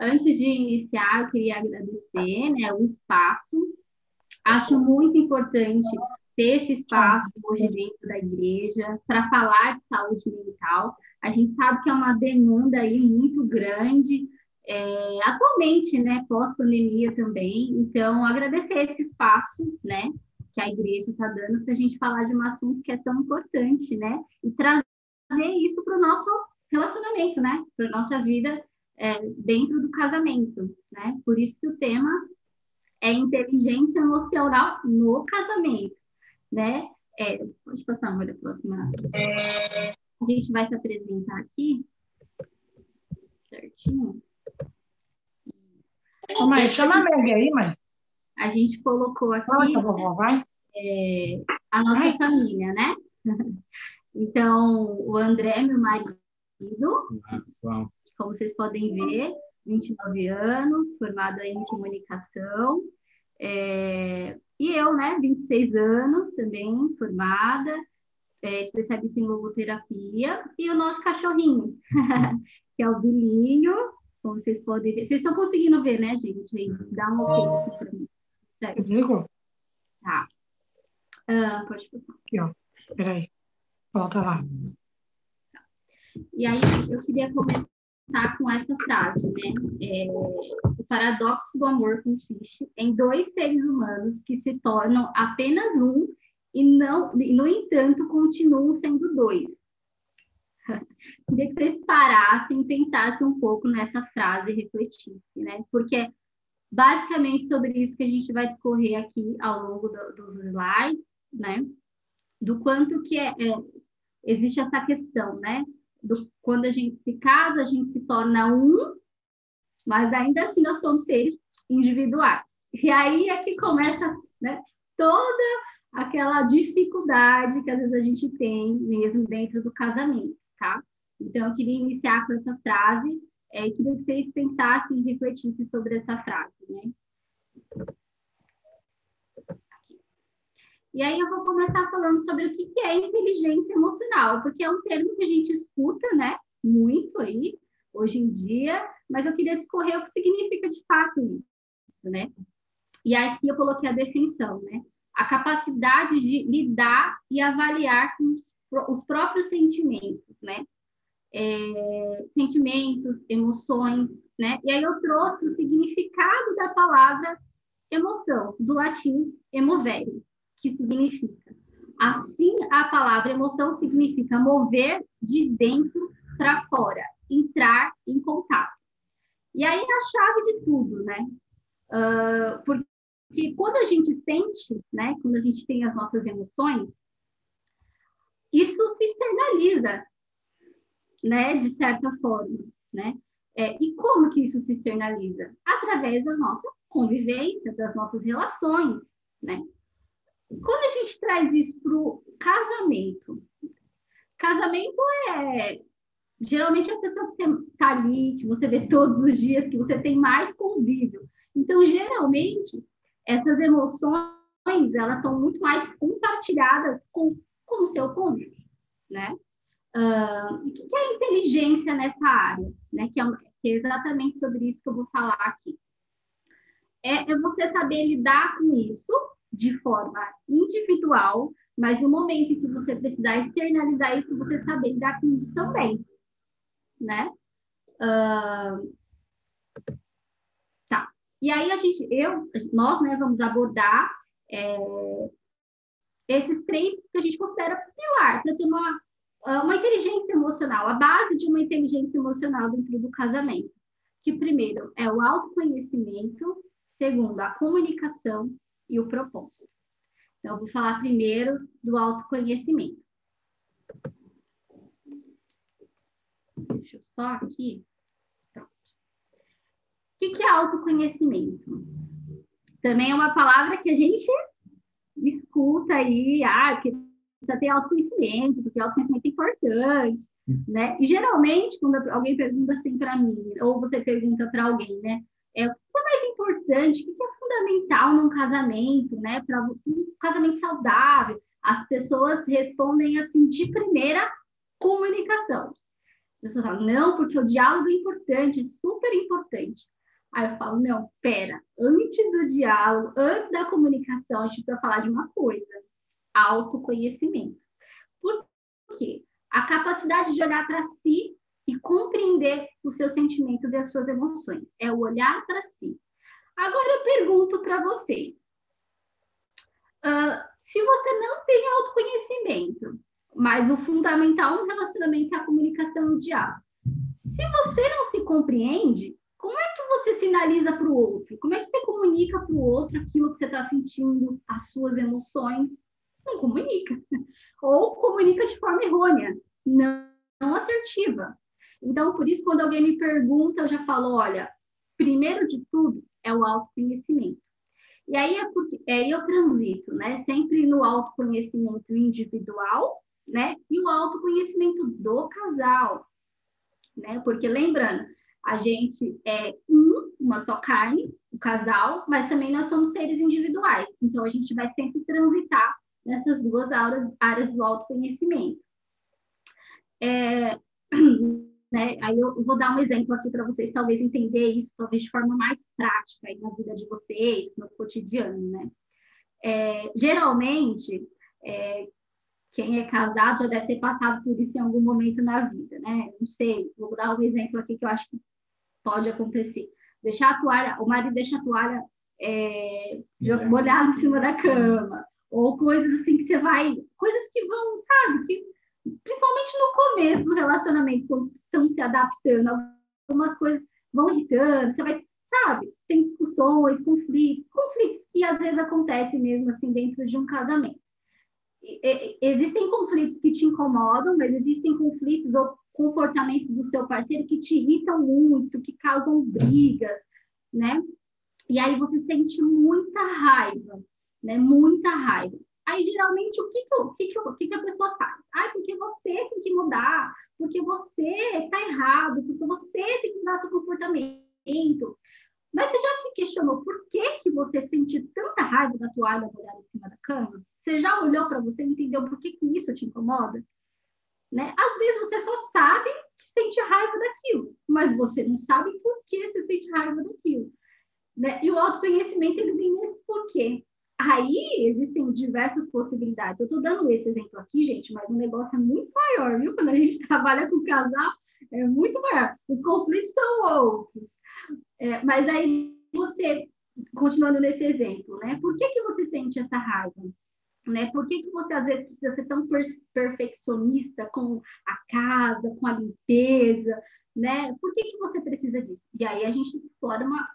Antes de iniciar, eu queria agradecer né, o espaço. Acho muito importante ter esse espaço hoje dentro da igreja para falar de saúde mental. A gente sabe que é uma demanda aí muito grande, é, atualmente, né, pós-pandemia também. Então, agradecer esse espaço, né, que a igreja está dando para a gente falar de um assunto que é tão importante, né, e trazer isso para o nosso relacionamento, né, para nossa vida é, dentro do casamento, né. Por isso que o tema é inteligência emocional no casamento, né. É, pode passar uma da próxima. A gente vai se apresentar aqui certinho. Ô, mãe, chama a Meg aí, mãe. A gente colocou aqui vovó, vai. É, a nossa vai. família, né? Então, o André, meu marido, Olá, como vocês podem ver, 29 anos, formado em comunicação. É, e eu, né, 26 anos também, formada, é, especialista em logoterapia. E o nosso cachorrinho, que é o Bilinho, como vocês podem ver. Vocês estão conseguindo ver, né, gente? Aí, dá um ok para mim. Certo? Tá. Uh, pode passar. Aqui, ó. Peraí. Volta lá. E aí, eu queria começar com essa frase, né? É, o paradoxo do amor consiste em dois seres humanos que se tornam apenas um e não, no entanto, continuam sendo dois. Queria que vocês parassem pensassem um pouco nessa frase e refletissem, né? Porque é basicamente sobre isso que a gente vai discorrer aqui ao longo do, dos slides, né? Do quanto que é, é, existe essa questão, né? Do, quando a gente se casa, a gente se torna um, mas ainda assim nós somos seres individuais. E aí é que começa né, toda aquela dificuldade que às vezes a gente tem mesmo dentro do casamento tá? Então, eu queria iniciar com essa frase, é, queria que vocês pensassem e refletissem sobre essa frase, né? E aí eu vou começar falando sobre o que, é inteligência emocional, porque é um termo que a gente escuta, né, muito aí, hoje em dia, mas eu queria discorrer o que significa de fato isso, né? E aqui eu coloquei a definição, né? A capacidade de lidar e avaliar com os os próprios sentimentos, né? É, sentimentos, emoções, né? E aí eu trouxe o significado da palavra emoção, do latim emovere, que significa. Assim, a palavra emoção significa mover de dentro para fora, entrar em contato. E aí a chave de tudo, né? Uh, porque quando a gente sente, né? Quando a gente tem as nossas emoções, isso se externaliza, né, de certa forma, né? É, e como que isso se externaliza? Através da nossa convivência, das nossas relações, né? Quando a gente traz isso para o casamento, casamento é geralmente a pessoa que você está ali, que você vê todos os dias, que você tem mais convívio. Então, geralmente, essas emoções, elas são muito mais compartilhadas com com o seu cônjuge, né? Uh, o que é inteligência nessa área, né? Que é, que é, exatamente sobre isso que eu vou falar aqui. É, é você saber lidar com isso de forma individual, mas no momento em que você precisar externalizar isso, você saber lidar com isso também, né? Uh, tá. E aí a gente, eu, nós, né, vamos abordar é, esses três que a gente considera pilar para ter uma, ah, uma inteligência emocional, a base de uma inteligência emocional dentro do casamento. Que primeiro é o autoconhecimento, segundo a comunicação e o propósito. Então, eu vou falar primeiro do autoconhecimento. Deixa eu só aqui. Pronto. O que é autoconhecimento? Também é uma palavra que a gente escuta aí, ah, que precisa ter autoconhecimento, porque autoconhecimento é importante, né? E geralmente, quando alguém pergunta assim para mim, ou você pergunta para alguém, né? É, o que é mais importante, o que é fundamental num casamento, né? Para um casamento saudável, as pessoas respondem assim de primeira comunicação. As pessoas falam, não, porque o diálogo é importante, é super importante. Aí eu falo, não, pera, antes do diálogo, antes da comunicação, a gente precisa falar de uma coisa: autoconhecimento. Por quê? A capacidade de olhar para si e compreender os seus sentimentos e as suas emoções. É o olhar para si. Agora eu pergunto para vocês: uh, se você não tem autoconhecimento, mas o fundamental no relacionamento é a comunicação e o diálogo, se você não se compreende, como é que você sinaliza para o outro? Como é que você comunica para o outro aquilo que você está sentindo, as suas emoções? Não comunica. Ou comunica de forma errônea, não, não assertiva. Então, por isso, quando alguém me pergunta, eu já falo: olha, primeiro de tudo é o autoconhecimento. E aí é porque é, eu transito, né? Sempre no autoconhecimento individual, né? E o autoconhecimento do casal, né? Porque lembrando, a gente é um, uma só carne, o casal, mas também nós somos seres individuais. Então a gente vai sempre transitar nessas duas áreas, áreas do autoconhecimento. É, né? Aí eu vou dar um exemplo aqui para vocês talvez entender isso, talvez de forma mais prática aí na vida de vocês, no cotidiano, né? É, geralmente, é, quem é casado já deve ter passado por isso em algum momento na vida, né? Não sei, vou dar um exemplo aqui que eu acho que pode acontecer. Deixar a toalha, o marido deixa a toalha é, molhada em cima da cama, ou coisas assim que você vai, coisas que vão, sabe, que principalmente no começo do relacionamento, quando estão se adaptando, algumas coisas vão irritando, você vai, sabe, tem discussões, conflitos, conflitos que às vezes acontecem mesmo assim dentro de um casamento. existem conflitos que te incomodam, mas existem conflitos ou comportamentos do seu parceiro que te irritam muito, que causam brigas, né? E aí você sente muita raiva, né? Muita raiva. Aí, geralmente, o que, que, que, o que, que a pessoa faz? Ah, porque você tem que mudar, porque você está errado, porque você tem que mudar seu comportamento. Mas você já se questionou por que, que você sente tanta raiva da toalha molhada em cima da cama? Você já olhou para você e entendeu por que, que isso te incomoda? Né? Às vezes você só sabe que sente raiva daquilo, mas você não sabe por que você sente raiva daquilo. Né? E o autoconhecimento ele vem nesse porquê. Aí existem diversas possibilidades. Eu estou dando esse exemplo aqui, gente, mas o negócio é muito maior, viu? Quando a gente trabalha com casal, é muito maior. Os conflitos são outros. É, mas aí você, continuando nesse exemplo, né? Por que, que você sente essa raiva? Né? Por que, que você às vezes precisa ser tão per perfeccionista com a casa, com a limpeza, né? Por que, que você precisa disso? E aí a gente explora uma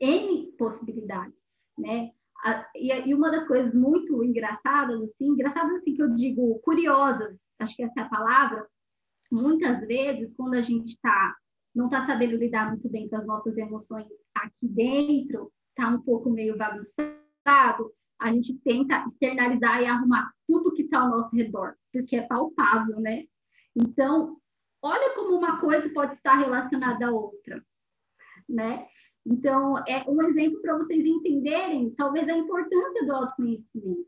N possibilidades, né? E, uma das coisas muito engraçadas, assim, engraçadas assim que eu digo, curiosas, acho que essa é a palavra, muitas vezes, quando a gente está não está sabendo lidar muito bem com as nossas emoções aqui dentro, está um pouco meio bagunçado, a gente tenta externalizar e arrumar tudo que está ao nosso redor, porque é palpável, né? Então, olha como uma coisa pode estar relacionada à outra, né? Então, é um exemplo para vocês entenderem, talvez, a importância do autoconhecimento.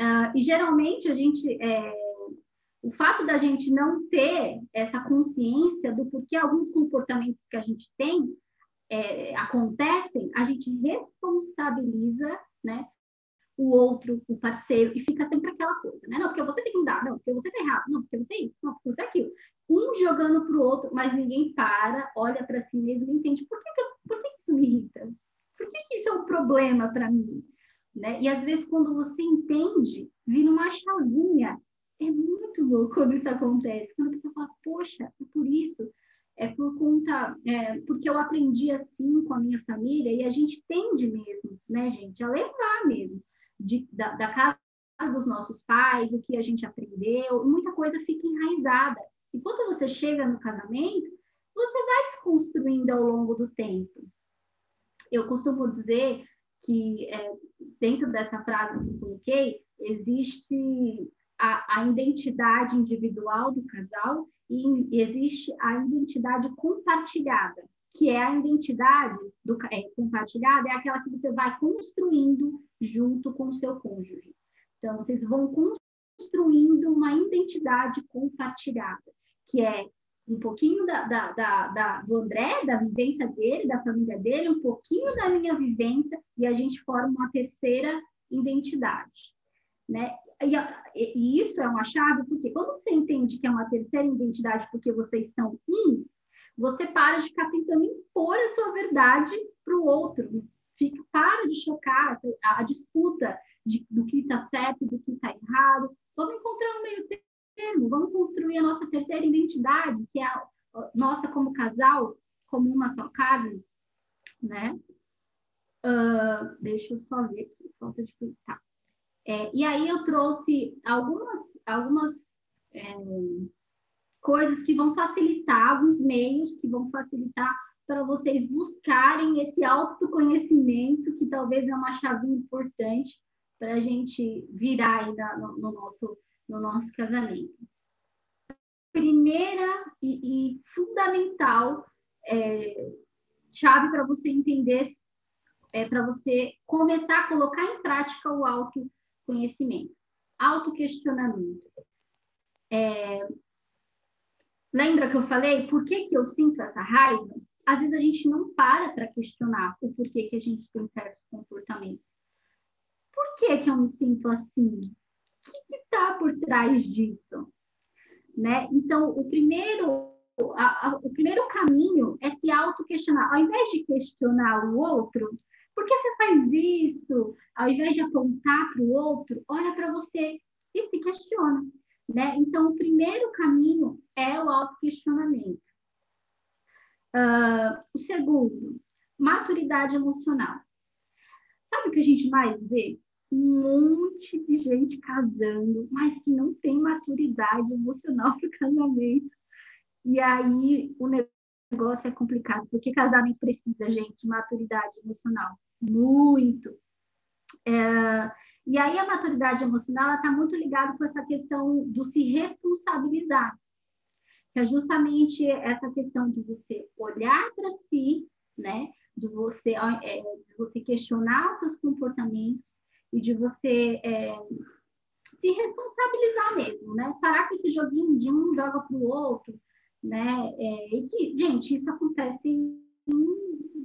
Uh, e geralmente a gente, é, o fato da gente não ter essa consciência do porquê alguns comportamentos que a gente tem é, acontecem, a gente responsabiliza, né, o outro, o parceiro, e fica sempre aquela coisa, né? Não, porque você tem que mudar, não, porque você tá errado, não, porque você é isso, não, porque você é aquilo um jogando para o outro, mas ninguém para, olha para si mesmo e entende por que, que, eu, por que, que isso me irrita? Por que, que isso é um problema para mim? Né? E às vezes, quando você entende, vira uma chavinha. É muito louco quando isso acontece. Quando a pessoa fala, poxa, é por isso, é por conta, é, porque eu aprendi assim com a minha família, e a gente tende mesmo, né, gente, a levar mesmo de, da, da casa dos nossos pais, o que a gente aprendeu, muita coisa fica enraizada. E quando você chega no casamento, você vai desconstruindo ao longo do tempo. Eu costumo dizer que é, dentro dessa frase que eu coloquei, existe a, a identidade individual do casal e existe a identidade compartilhada, que é a identidade do, é, compartilhada, é aquela que você vai construindo junto com o seu cônjuge. Então, vocês vão construindo uma identidade compartilhada que é um pouquinho da, da, da, da, do André, da vivência dele, da família dele, um pouquinho da minha vivência, e a gente forma uma terceira identidade, né? E, e isso é uma chave, porque quando você entende que é uma terceira identidade porque vocês são um, você para de ficar tentando impor a sua verdade para o outro, fica, para de chocar a, a disputa de, do que está certo, do que está errado, vamos encontrar um meio termo, vamos construir a nossa terceira identidade, que é a nossa como casal, como uma só carne, né? Uh, deixa eu só ver aqui, falta de tá. É, e aí eu trouxe algumas, algumas é, coisas que vão facilitar, alguns meios que vão facilitar para vocês buscarem esse autoconhecimento, que talvez é uma chave importante para a gente virar ainda no, no, nosso, no nosso casamento. Primeira e, e fundamental é, chave para você entender, é, para você começar a colocar em prática o autoconhecimento, autoquestionamento. É, lembra que eu falei por que, que eu sinto essa raiva? Às vezes a gente não para para questionar o porquê que a gente tem certos comportamentos por que, que eu me sinto assim? Que está por trás disso? Né? Então, o primeiro, a, a, o primeiro caminho é se auto-questionar. Ao invés de questionar o outro, por que você faz isso? Ao invés de apontar para o outro, olha para você e se questiona. Né? Então, o primeiro caminho é o auto-questionamento. Uh, o segundo, maturidade emocional. Sabe o que a gente mais vê? Um monte de gente casando, mas que não tem maturidade emocional para o casamento. E aí o negócio é complicado, porque casamento precisa, gente, de maturidade emocional. Muito. É, e aí a maturidade emocional está muito ligada com essa questão do se responsabilizar. Que é justamente essa questão de você olhar para si, né? De você, é, de você questionar os seus comportamentos e de você é, se responsabilizar mesmo, né? Parar com esse joguinho de um joga para o outro, né? É, e que, gente, isso acontece em,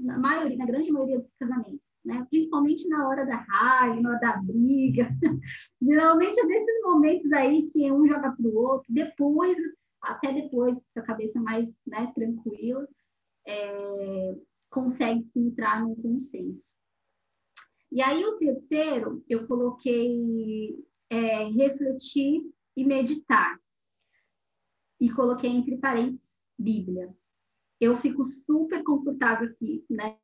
na maioria, na grande maioria dos casamentos, né? Principalmente na hora da raiva, na hora da briga. Geralmente é nesses momentos aí que um joga para o outro, depois, até depois, com a cabeça mais né, tranquila, é, consegue se entrar num consenso. E aí o terceiro, eu coloquei é, refletir e meditar. E coloquei entre parênteses Bíblia. Eu fico super confortável aqui, né?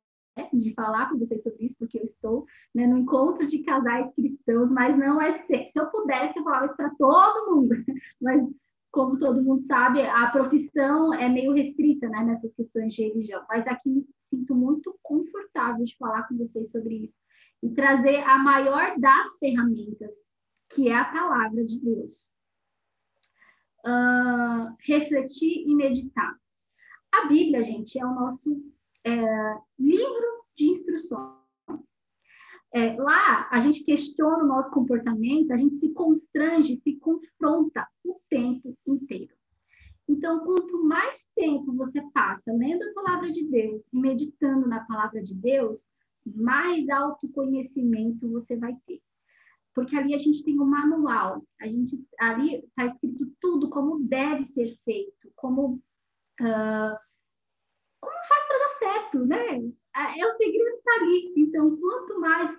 De falar com vocês sobre isso, porque eu estou né, no encontro de casais cristãos, mas não é ser. Se eu pudesse, eu falava isso para todo mundo, mas como todo mundo sabe, a profissão é meio restrita né, nessas questões de religião. Mas aqui me sinto muito confortável de falar com vocês sobre isso, e trazer a maior das ferramentas, que é a palavra de Deus. Uh, refletir e meditar. A Bíblia, gente, é o nosso é, livro de instruções. É, lá, a gente questiona o nosso comportamento, a gente se constrange, se confronta o tempo inteiro. Então, quanto mais tempo você passa lendo a palavra de Deus e meditando na palavra de Deus, mais autoconhecimento você vai ter. Porque ali a gente tem um manual, a gente ali está escrito tudo como deve ser feito, como uh, como faz para dar certo, né? É o segredo está ali. Então, quanto mais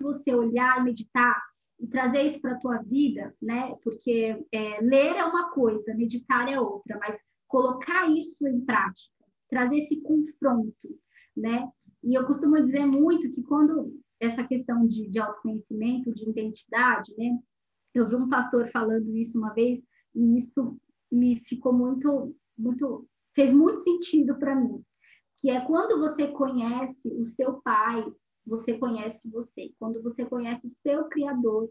você olhar, meditar e trazer isso para a tua vida, né? Porque é, ler é uma coisa, meditar é outra, mas colocar isso em prática, trazer esse confronto, né? E eu costumo dizer muito que quando essa questão de, de autoconhecimento, de identidade, né? Eu vi um pastor falando isso uma vez e isso me ficou muito, muito, fez muito sentido para mim, que é quando você conhece o seu pai, você conhece você. Quando você conhece o seu criador,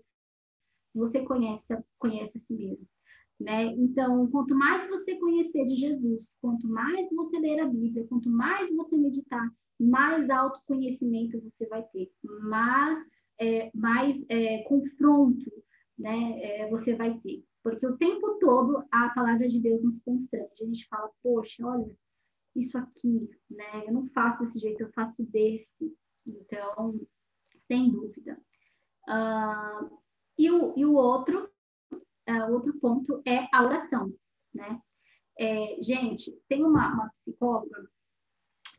você conhece, conhece a si mesmo. Né? Então, quanto mais você conhecer de Jesus, quanto mais você ler a Bíblia, quanto mais você meditar, mais autoconhecimento você vai ter, mais, é, mais é, confronto né, é, você vai ter. Porque o tempo todo a palavra de Deus nos constrange. A gente fala, poxa, olha, isso aqui, né? Eu não faço desse jeito, eu faço desse. Então, sem dúvida. Uh, e, o, e o outro, uh, outro ponto é a oração, né? É, gente, tem uma, uma psicóloga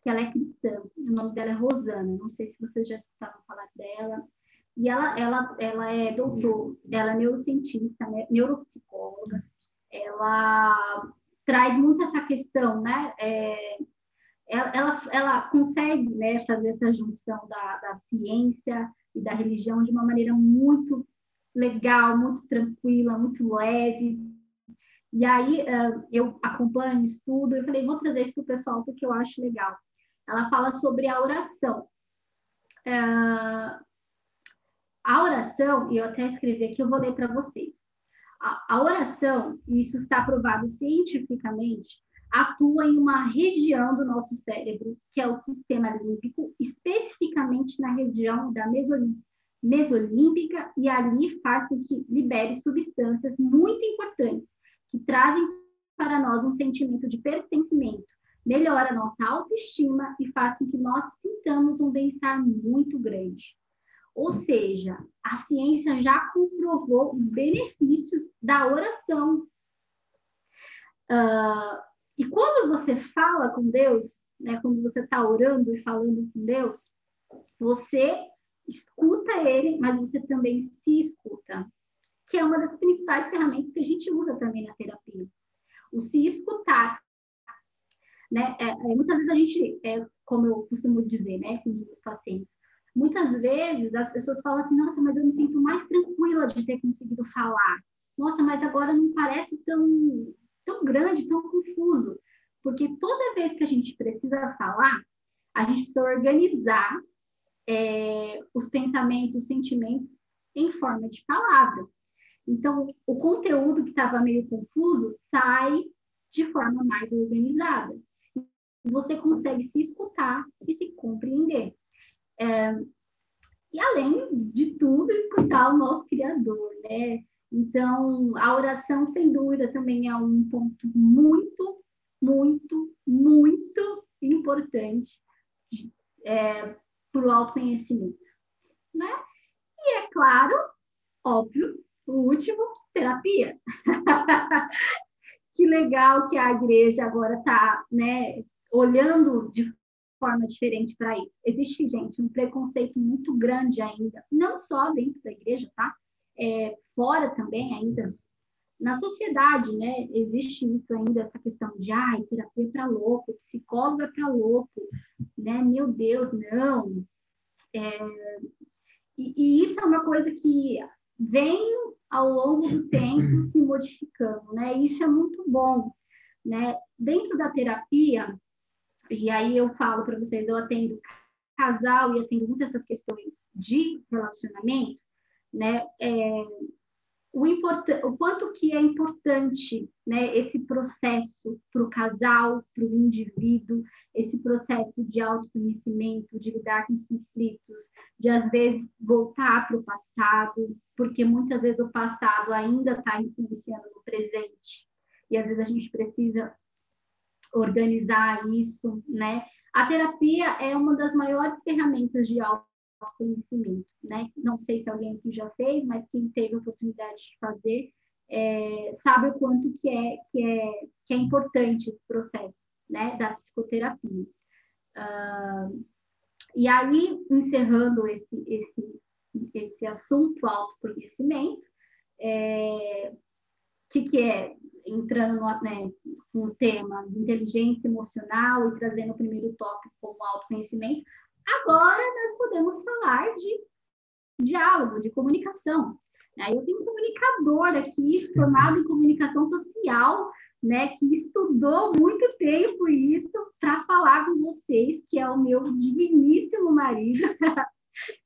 que ela é cristã, o nome dela é Rosana, não sei se vocês já escutaram falar dela, e ela, ela, ela é doutor, ela é neurocientista, né, neuropsicóloga, ela traz muito essa questão, né, é, ela, ela, ela, consegue né, fazer essa junção da, da ciência e da religião de uma maneira muito legal, muito tranquila, muito leve, e aí eu acompanho, estudo, eu falei, vou trazer isso para o pessoal porque eu acho legal. Ela fala sobre a oração. Uh, a oração, e eu até escrevi aqui, eu vou ler para vocês. A, a oração, e isso está provado cientificamente, atua em uma região do nosso cérebro, que é o sistema límbico, especificamente na região da mesolímbica, e ali faz com que libere substâncias muito importantes, que trazem para nós um sentimento de pertencimento, melhora a nossa autoestima e faz com que nós sintamos um bem-estar muito grande. Ou seja, a ciência já comprovou os benefícios da oração. Uh, e quando você fala com Deus, né, quando você está orando e falando com Deus, você escuta Ele, mas você também se escuta que é uma das principais ferramentas que a gente usa também na terapia. O se escutar. Né? É, é, muitas vezes a gente, é, como eu costumo dizer né, com os meus pacientes, muitas vezes as pessoas falam assim, nossa, mas eu me sinto mais tranquila de ter conseguido falar. Nossa, mas agora não parece tão, tão grande, tão confuso. Porque toda vez que a gente precisa falar, a gente precisa organizar é, os pensamentos, os sentimentos em forma de palavra. Então, o conteúdo que estava meio confuso sai de forma mais organizada. Você consegue se escutar e se compreender. É, e além de tudo, escutar o nosso Criador, né? Então, a oração, sem dúvida, também é um ponto muito, muito, muito importante é, para o autoconhecimento, né? E é claro, óbvio, o último, terapia. que legal que a igreja agora está né, olhando de forma diferente para isso. Existe, gente, um preconceito muito grande ainda, não só dentro da igreja, tá? É, fora também ainda. Na sociedade, né, existe isso ainda, essa questão de, ai, terapia para louco, psicóloga para louco, né? Meu Deus, não. É, e, e, isso é uma coisa que vem ao longo do tempo se modificando, né? Isso é muito bom, né? Dentro da terapia, e aí eu falo para vocês, eu atendo casal e atendo muitas essas questões de relacionamento, né? É, o, o quanto que é importante né, esse processo para o casal, para o indivíduo, esse processo de autoconhecimento, de lidar com os conflitos, de às vezes voltar para o passado, porque muitas vezes o passado ainda está influenciando no presente, e às vezes a gente precisa organizar isso, né? A terapia é uma das maiores ferramentas de auto conhecimento, né? Não sei se alguém aqui já fez, mas quem teve a oportunidade de fazer é, sabe o quanto que é, que é que é importante esse processo, né? Da psicoterapia. Uh, e aí, encerrando esse esse esse assunto autoconhecimento, é, que que é entrando no, né, no tema inteligência emocional e trazendo o primeiro tópico como autoconhecimento, Agora nós podemos falar de diálogo, de comunicação. Aí eu tenho um comunicador aqui, formado em comunicação social, né, que estudou muito tempo isso para falar com vocês, que é o meu digníssimo marido,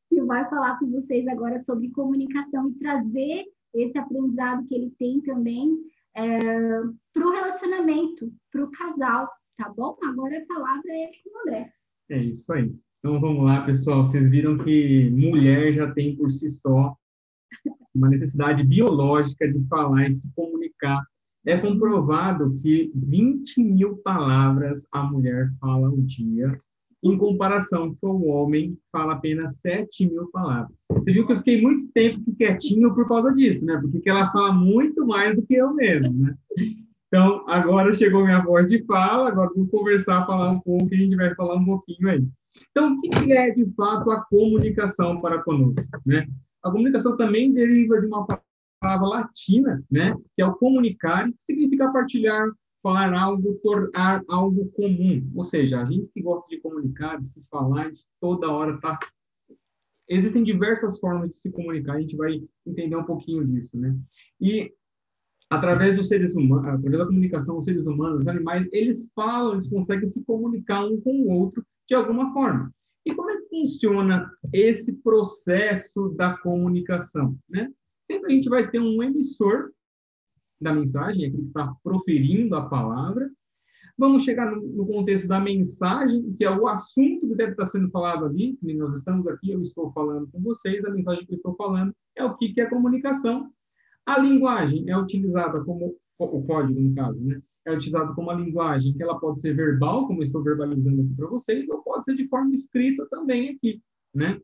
que vai falar com vocês agora sobre comunicação e trazer esse aprendizado que ele tem também é, para o relacionamento, para o casal, tá bom? Agora a palavra é com o André. É isso aí. Então vamos lá, pessoal. Vocês viram que mulher já tem por si só uma necessidade biológica de falar e se comunicar. É comprovado que 20 mil palavras a mulher fala ao dia, em comparação com o homem fala apenas 7 mil palavras. Você viu que eu fiquei muito tempo quietinho por causa disso, né? Porque ela fala muito mais do que eu mesmo, né? Então, agora chegou minha voz de fala, agora vou conversar, falar um pouco, e a gente vai falar um pouquinho aí. Então, o que é, de fato, a comunicação para conosco, né? A comunicação também deriva de uma palavra latina, né? Que é o comunicar, que significa partilhar, falar algo, tornar algo comum. Ou seja, a gente que gosta de comunicar, de se falar, de toda hora tá existem diversas formas de se comunicar, a gente vai entender um pouquinho disso, né? E através dos seres humanos, através da comunicação, os seres humanos, os animais, eles falam, eles conseguem se comunicar um com o outro de alguma forma. E como é que funciona esse processo da comunicação, né? Sempre a gente vai ter um emissor da mensagem, aquele que está proferindo a palavra. Vamos chegar no, contexto da mensagem, que é o assunto que deve estar sendo falado ali, que nós estamos aqui, eu estou falando com vocês, a mensagem que eu estou falando é o que, que é comunicação. A linguagem é utilizada como, o código, no caso, né? É utilizado como a linguagem, que ela pode ser verbal, como eu estou verbalizando aqui para vocês, ou pode ser de forma escrita também aqui, né?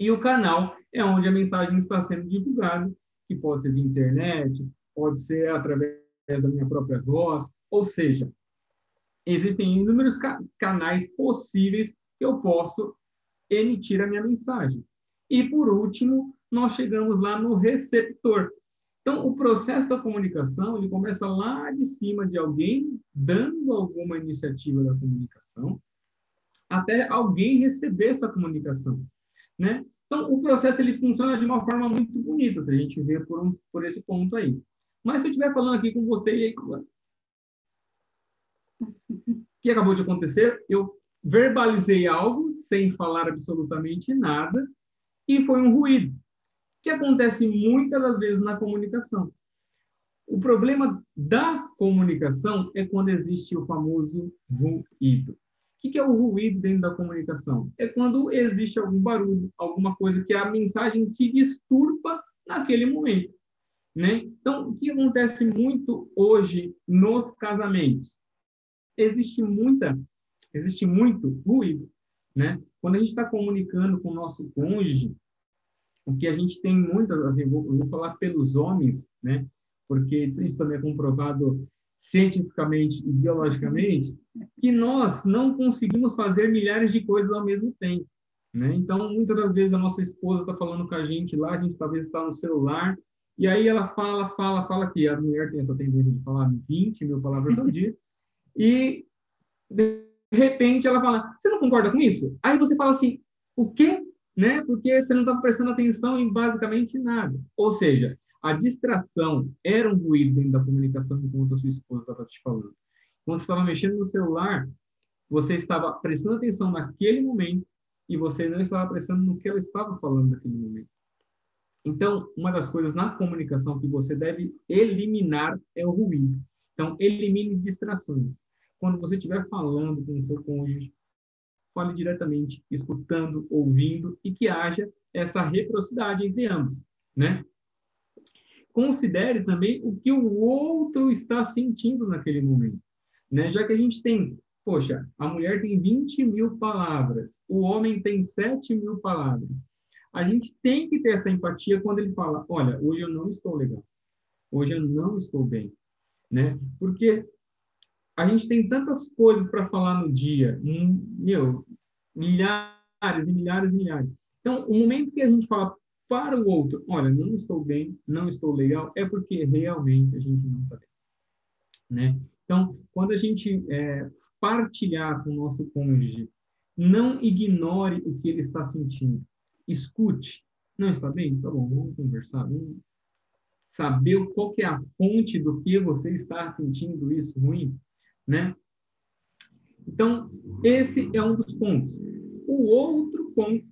E o canal é onde a mensagem está sendo divulgada, que pode ser de internet, pode ser através da minha própria voz, ou seja, existem inúmeros ca canais possíveis que eu posso emitir a minha mensagem. E por último, nós chegamos lá no receptor. Então, o processo da comunicação, ele começa lá de cima de alguém dando alguma iniciativa da comunicação, até alguém receber essa comunicação, né? Então, o processo ele funciona de uma forma muito bonita, se a gente vê por, um, por esse ponto aí. Mas se eu estiver falando aqui com você e aí, o que acabou de acontecer? Eu verbalizei algo sem falar absolutamente nada e foi um ruído, que acontece muitas das vezes na comunicação. O problema da comunicação é quando existe o famoso ruído. O que é o ruído dentro da comunicação? É quando existe algum barulho, alguma coisa que a mensagem se disturba naquele momento. Né? Então, o que acontece muito hoje nos casamentos? Existe muita, existe muito ruído, né? Quando a gente está comunicando com o nosso cônjuge, o que a gente tem muitas, assim, vou, vou falar pelos homens, né? Porque isso também é comprovado cientificamente e biologicamente, que nós não conseguimos fazer milhares de coisas ao mesmo tempo. Né? Então, muitas das vezes a nossa esposa está falando com a gente lá, a gente talvez está no celular, e aí ela fala, fala, fala que a mulher tem essa tendência de falar 20 mil palavras ao dia. E de repente ela fala: "Você não concorda com isso?" Aí você fala assim: "O quê?" Né? Porque você não está prestando atenção em basicamente nada. Ou seja, a distração era um ruído dentro da comunicação enquanto a sua esposa estava te falando. Quando você estava mexendo no celular, você estava prestando atenção naquele momento e você não estava prestando no que ela estava falando naquele momento. Então, uma das coisas na comunicação que você deve eliminar é o ruído. Então, elimine distrações. Quando você estiver falando com o seu cônjuge, fale diretamente, escutando, ouvindo e que haja essa reciprocidade entre ambos, né? Considere também o que o outro está sentindo naquele momento, né? Já que a gente tem, poxa, a mulher tem 20 mil palavras, o homem tem 7 mil palavras a gente tem que ter essa empatia quando ele fala: olha, hoje eu não estou legal, hoje eu não estou bem, né? Porque a gente tem tantas coisas para falar no dia, um, meu, milhares e milhares e milhares. Então, o momento que a gente fala para o outro, olha, não estou bem, não estou legal, é porque realmente a gente não está bem, né? Então, quando a gente é, partilhar com o nosso cônjuge, não ignore o que ele está sentindo escute. Não está bem? Tá bom, vamos conversar. Vamos saber qual é a fonte do que você está sentindo isso ruim, né? Então, esse é um dos pontos. O outro ponto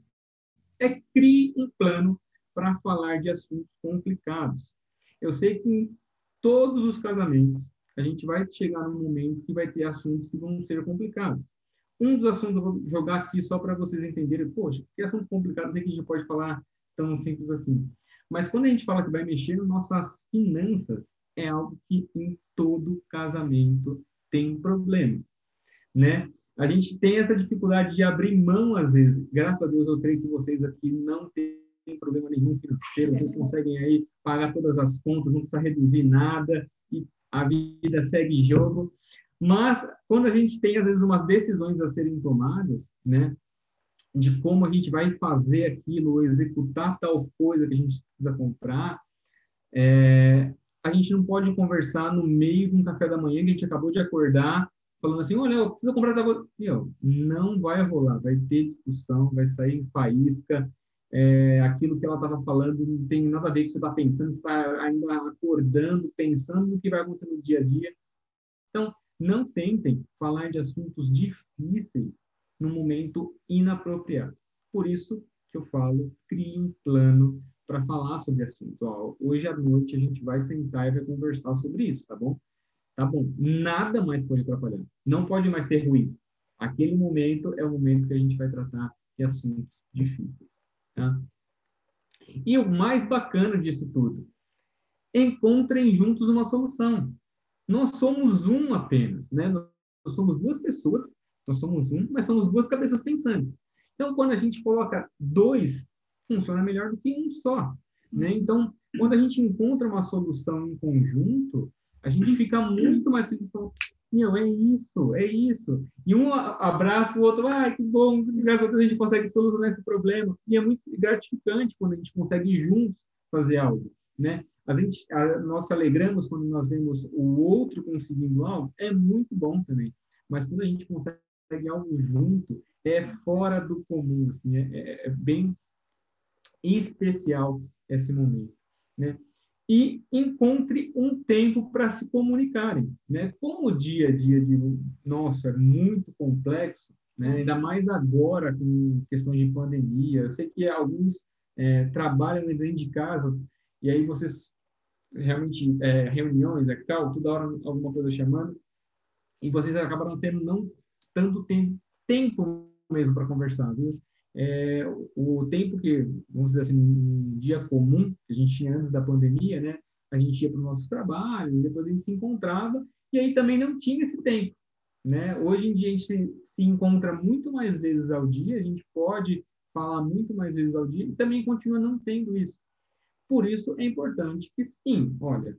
é crie um plano para falar de assuntos complicados. Eu sei que em todos os casamentos a gente vai chegar num momento que vai ter assuntos que vão ser complicados. Um dos assuntos eu vou jogar aqui só para vocês entenderem, poxa, que assunto complicado é que a gente pode falar tão simples assim. Mas quando a gente fala que vai mexer nas nossas finanças, é algo que em todo casamento tem problema, né? A gente tem essa dificuldade de abrir mão às vezes. Graças a Deus eu creio que vocês aqui não têm problema nenhum financeiro, vocês conseguem aí pagar todas as contas, não precisa reduzir nada e a vida segue jogo. Mas quando a gente tem às vezes umas decisões a serem tomadas, né, de como a gente vai fazer aquilo, executar tal coisa que a gente precisa comprar, é, a gente não pode conversar no meio de um café da manhã que a gente acabou de acordar, falando assim, olha, eu preciso comprar tal coisa. Meu, não vai rolar, vai ter discussão, vai sair faísca, é, aquilo que ela estava falando não tem nada a ver com o que você está pensando, você está ainda acordando, pensando no que vai acontecer no dia a dia. Então, não tentem falar de assuntos difíceis no momento inapropriado. Por isso que eu falo, crie um plano para falar sobre assunto. Ó, hoje à noite a gente vai sentar e vai conversar sobre isso, tá bom? Tá bom. Nada mais pode atrapalhar. Não pode mais ter ruído. Aquele momento é o momento que a gente vai tratar de assuntos difíceis. Tá? E o mais bacana disso tudo, encontrem juntos uma solução. Nós somos um apenas, né? Nós somos duas pessoas nós somos um, mas somos duas cabeças pensantes. Então, quando a gente coloca dois, funciona melhor do que um só. Né? Então, quando a gente encontra uma solução em conjunto, a gente fica muito mais feliz. Meu, é isso, é isso. E um abraça o outro, ah, que bom, graças a Deus a gente consegue solucionar esse problema. E é muito gratificante quando a gente consegue juntos fazer algo, né? A gente, a, nós alegramos quando nós vemos o outro conseguindo algo, é muito bom também. Mas quando a gente consegue algo junto, é fora do comum, assim, é, é, é bem especial esse momento, né? E encontre um tempo para se comunicarem, né? Como o dia a dia de nosso é muito complexo, né? Ainda mais agora com questões de pandemia, eu sei que alguns é, trabalham dentro de casa e aí vocês realmente é, reuniões, é tal, toda hora alguma coisa chamando e vocês acabaram tendo não tanto tempo, tempo mesmo para conversar. Às vezes, é, o tempo que, vamos dizer assim, um dia comum, que a gente tinha antes da pandemia, né? A gente ia para os nossos trabalhos, depois a gente se encontrava, e aí também não tinha esse tempo, né? Hoje em dia a gente se, se encontra muito mais vezes ao dia, a gente pode falar muito mais vezes ao dia, e também continua não tendo isso. Por isso é importante que sim, olha,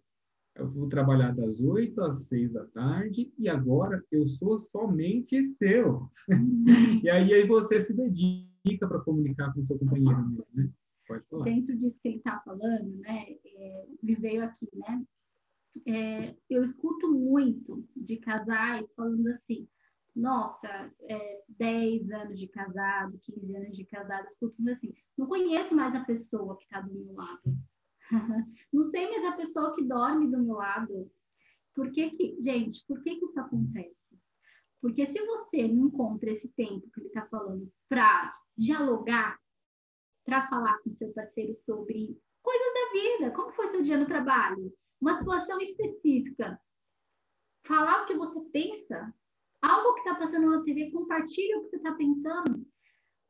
eu vou trabalhar das 8 às 6 da tarde e agora eu sou somente seu. e aí, aí você se dedica para comunicar com o seu companheiro mesmo, né? Pode falar. Dentro disso que ele está falando, né, é, me veio aqui, né? É, eu escuto muito de casais falando assim, nossa, é, 10 anos de casado, 15 anos de casado, escuto assim, não conheço mais a pessoa que está do meu lado Não sei, mas a pessoa que dorme do meu lado. Por que que, gente, por que que isso acontece? Porque se você não encontra esse tempo que ele está falando para dialogar, para falar com seu parceiro sobre coisas da vida, como foi seu dia no trabalho, uma situação específica, falar o que você pensa, algo que está passando na TV, compartilhe o que você está pensando.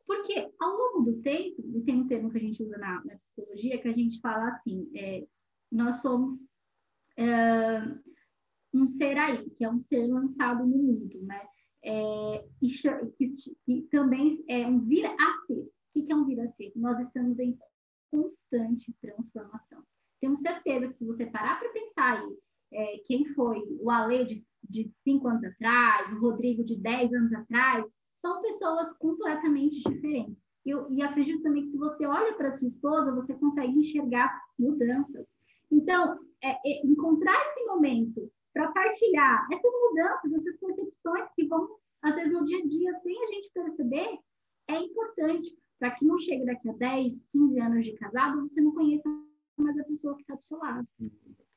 Porque ao longo do tempo, e tem um termo que a gente usa na, na psicologia, que a gente fala assim, é, nós somos é, um ser aí, que é um ser lançado no mundo, né? É, e, também é um vir a ser. O que é um vir a ser? Nós estamos em constante transformação. Tenho certeza que se você parar para pensar aí, é, quem foi o Ale de, de cinco anos atrás, o Rodrigo de dez anos atrás, são pessoas completamente diferentes. Eu, e acredito também que se você olha para sua esposa, você consegue enxergar mudanças. Então, é, é, encontrar esse momento para partilhar essas mudanças, essas percepções que vão, às vezes, no dia a dia, sem a gente perceber, é importante para que não chegue daqui a 10, 15 anos de casado, você não conheça mais a pessoa que está do seu lado.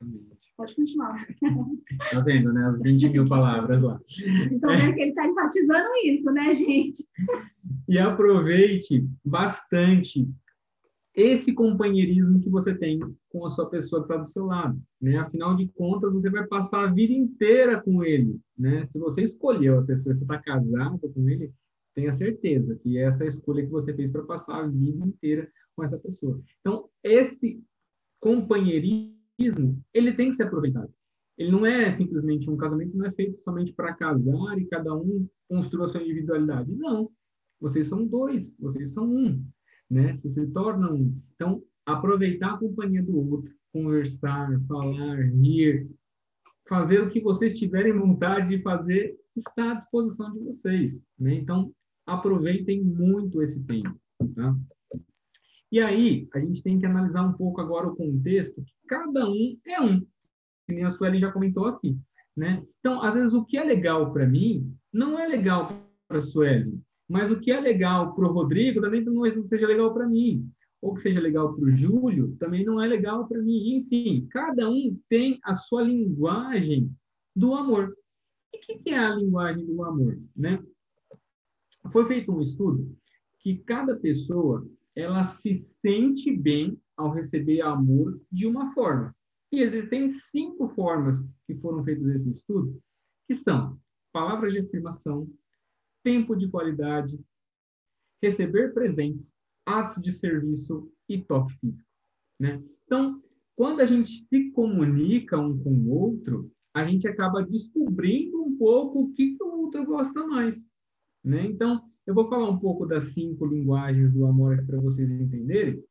Exatamente. Pode continuar. Tá vendo, né? As 20 mil palavras lá. Então, é que ele está enfatizando isso, né, gente? E aproveite bastante esse companheirismo que você tem com a sua pessoa que está do seu lado, né? Afinal de contas, você vai passar a vida inteira com ele, né? Se você escolheu a pessoa, você está casado com ele, tenha certeza que essa é a escolha que você fez para passar a vida inteira com essa pessoa. Então, esse companheirismo, ele tem que ser aproveitado. Ele não é simplesmente um casamento, não é feito somente para casar e cada um construa sua individualidade. Não. Vocês são dois, vocês são um, né? Vocês se tornam um. Então, aproveitar a companhia do outro, conversar, falar, rir, fazer o que vocês tiverem vontade de fazer está à disposição de vocês, né? Então, aproveitem muito esse tempo, tá? E aí, a gente tem que analisar um pouco agora o contexto, que cada um é um, que nem a Sueli já comentou aqui, né? Então, às vezes, o que é legal para mim, não é legal para a Sueli, mas o que é legal para o Rodrigo, também não seja legal para mim ou que seja legal para o Júlio, também não é legal para mim. Enfim, cada um tem a sua linguagem do amor. E o que, que é a linguagem do amor? Né? Foi feito um estudo que cada pessoa ela se sente bem ao receber amor de uma forma. E existem cinco formas que foram feitas nesse estudo, que são palavras de afirmação, tempo de qualidade, receber presentes, atos de serviço e toque físico. Né? Então, quando a gente se comunica um com o outro, a gente acaba descobrindo um pouco o que, que o outro gosta mais. Né? Então, eu vou falar um pouco das cinco linguagens do amor para vocês entenderem.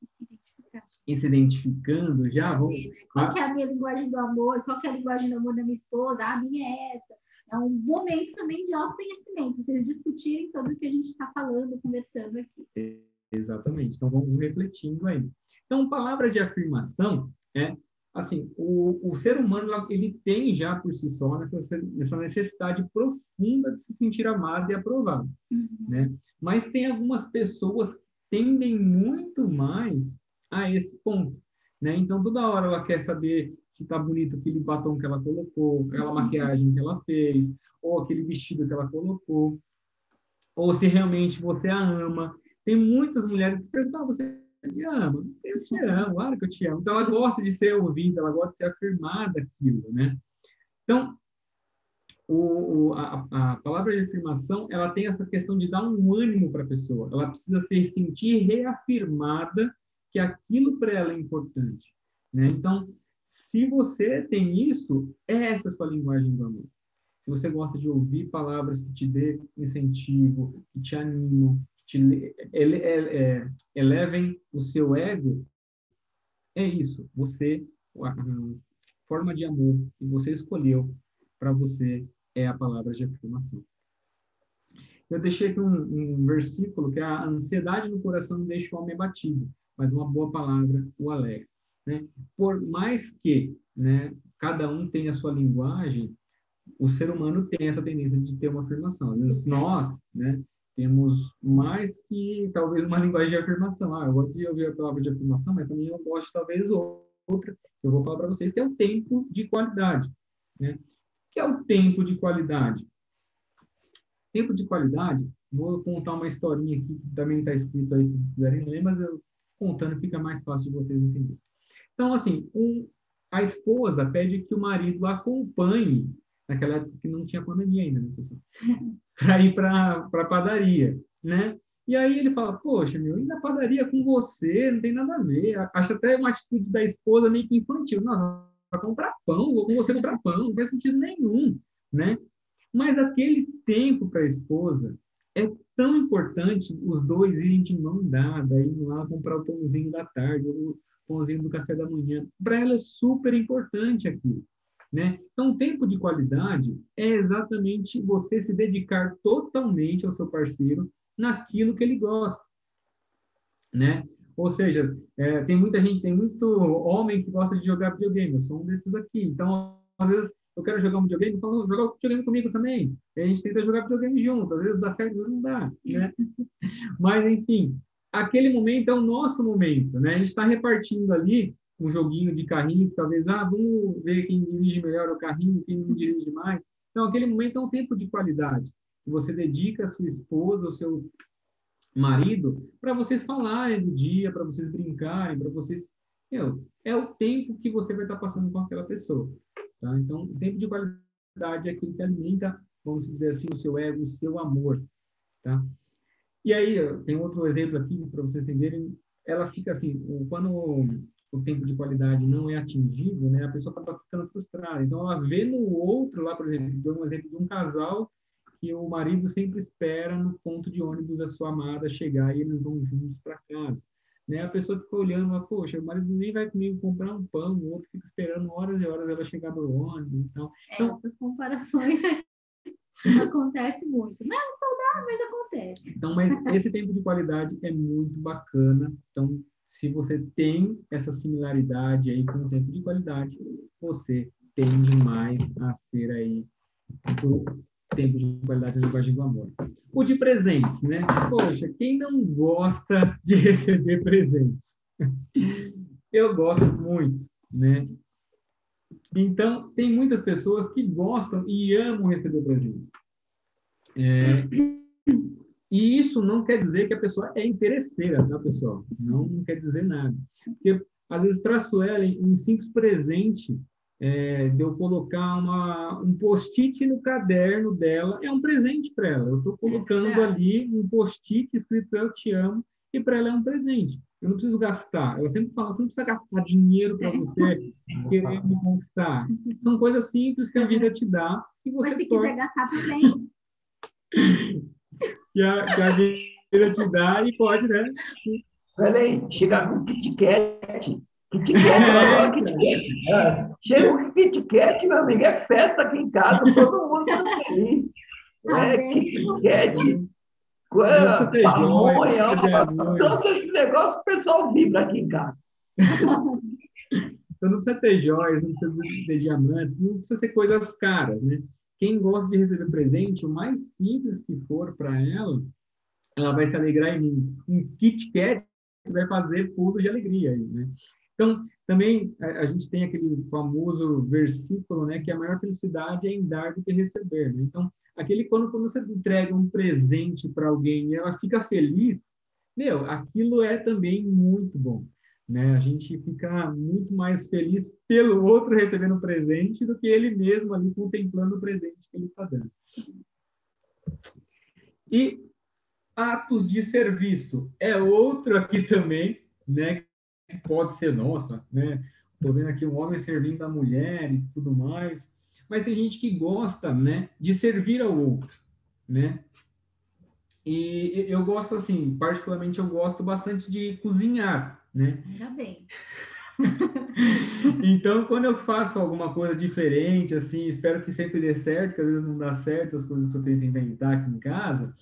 E se identificando já. Vamos, né? Qual é a minha linguagem do amor? Qual é a linguagem do amor da minha esposa? Ah, a minha é essa. É um momento também de autoconhecimento, vocês discutirem sobre o que a gente está falando, conversando aqui. Exatamente. Então vamos refletindo aí. Então, palavra de afirmação é assim, o, o ser humano ele tem já por si só essa, essa necessidade profunda de se sentir amado e aprovado, uhum. né? Mas tem algumas pessoas que tendem muito mais a esse ponto, né? Então toda hora ela quer saber se está bonito aquele batom que ela colocou, aquela uhum. maquiagem que ela fez, ou aquele vestido que ela colocou, ou se realmente você a ama. Tem muitas mulheres que perguntam, ah, você me ama? Eu te amo, claro que eu te amo. Então, ela gosta de ser ouvida, ela gosta de ser afirmada aquilo, né? Então, o, o, a, a, palavra de afirmação, ela tem essa questão de dar um ânimo para a pessoa. Ela precisa se sentir reafirmada que aquilo para ela é importante, né? Então, se você tem isso, é essa a sua linguagem do amor. Se você gosta de ouvir palavras que te dê incentivo, que te animam, te ele, é, é, elevem o seu ego, é isso. Você, a, forma de amor que você escolheu para você é a palavra de afirmação. Eu deixei aqui um, um versículo que é a ansiedade no coração deixa o homem batido, mas uma boa palavra o alegra. Né? Por mais que né, cada um tenha a sua linguagem, o ser humano tem essa tendência de ter uma afirmação. Vezes nós, né, temos mais que talvez uma linguagem de afirmação. Ah, eu gosto de ouvir a palavra de afirmação, mas também eu gosto talvez outra. Eu vou falar para vocês que é o tempo de qualidade. Né? O que é o tempo de qualidade? Tempo de qualidade, vou contar uma historinha aqui que também está escrito aí, se vocês quiserem ler, mas eu contando fica mais fácil de vocês entenderem. Então, assim, um, a esposa pede que o marido acompanhe naquela época que não tinha pandemia ainda, né, pessoal? para ir para a padaria, né? E aí ele fala, poxa, meu, ir na padaria com você não tem nada a ver. Acho até uma atitude da esposa meio que infantil. Não, para comprar pão, vou com você comprar pão, não faz sentido nenhum, né? Mas aquele tempo para a esposa é tão importante os dois irem de mão dada, indo lá comprar o pãozinho da tarde, o pãozinho do café da manhã. Para ela é super importante aquilo. Né? Então, tempo de qualidade é exatamente você se dedicar totalmente ao seu parceiro naquilo que ele gosta, né? Ou seja, é, tem muita gente, tem muito homem que gosta de jogar videogame, eu sou um desses aqui. Então, às vezes, eu quero jogar um videogame, falo, jogar videogame comigo também. E a gente tenta jogar videogame junto, às vezes dá certo, às vezes não dá, né? Mas, enfim, aquele momento é o nosso momento, né? A gente está repartindo ali um joguinho de carrinho, que talvez, ah, vamos ver quem dirige melhor o carrinho, quem não dirige mais. Então, aquele momento é um tempo de qualidade, que você dedica a sua esposa, ao seu marido, para vocês falarem do dia, para vocês brincarem, para vocês... Meu, é o tempo que você vai estar passando com aquela pessoa. Tá? Então, o tempo de qualidade é aquilo que alimenta, vamos dizer assim, o seu ego, o seu amor. Tá? E aí, tem outro exemplo aqui, para vocês entenderem, ela fica assim, quando o tempo de qualidade não é atingido, né, a pessoa acaba ficando frustrada. Então, ela vê no outro, lá, por exemplo, dou um exemplo de um casal que o marido sempre espera no ponto de ônibus da sua amada chegar e eles vão juntos para casa. Né? A pessoa fica olhando, fala, poxa, o marido nem vai comigo comprar um pão, o outro fica esperando horas e horas ela chegar do ônibus. Então, então essas comparações acontece muito. Não é saudável, mas acontece. Então, mas esse tempo de qualidade é muito bacana. Então, se você tem essa similaridade aí com o tempo de qualidade, você tende mais a ser aí o tempo de qualidade da linguagem do amor. O de presentes, né? Poxa, quem não gosta de receber presentes? Eu gosto muito, né? Então, tem muitas pessoas que gostam e amam receber presentes. É, e isso não quer dizer que a pessoa é interesseira, tá, pessoal? Não, não quer dizer nada. Porque, às vezes, para a Suelen, um simples presente é, de eu colocar uma, um post-it no caderno dela é um presente para ela. Eu estou colocando É. ali um post-it escrito Eu Te Amo, e para ela é um presente. Eu não preciso gastar. Ela sempre fala, você não precisa gastar dinheiro para você querer me conquistar. São coisas simples que a vida te dá e você Mas se torna quiser gastar também, que a, que a vida te dá e pode, né? Peraí, chegar com Kit Kat. Kit Kat, eu adoro Kit Kat. É, Chega com Kit Kat, meu amigo, é festa aqui em casa, todo mundo tá feliz. É. Kit Kat, pamonha, todos esses negócios o pessoal vibra aqui em casa. Então não precisa ter joias, não precisa ter diamantes, não precisa ser coisas caras, né? Quem gosta de receber presente, o mais simples que for para ela, ela vai se alegrar em. Um Kit Kat vai fazer pulo de alegria aí, né? Então, também a, a gente tem aquele famoso versículo, né, que a maior felicidade é em dar do que receber, né? Então, aquele quando, quando você entrega um presente para alguém e ela fica feliz, meu, aquilo é também muito bom, né? A gente fica muito mais feliz pelo outro recebendo o presente do que ele mesmo ali contemplando o presente que ele está dando. E atos de serviço é outro aqui também, né? Que pode ser nossa, né? Tô vendo aqui um homem servindo a mulher e tudo mais, mas tem gente que gosta, né? De servir ao outro, né? E eu gosto assim, particularmente eu gosto bastante de cozinhar, né? ainda bem. Então, quando eu faço alguma coisa diferente, assim, espero que sempre dê certo, que às vezes não dá certo as coisas que eu tento inventar aqui em casa,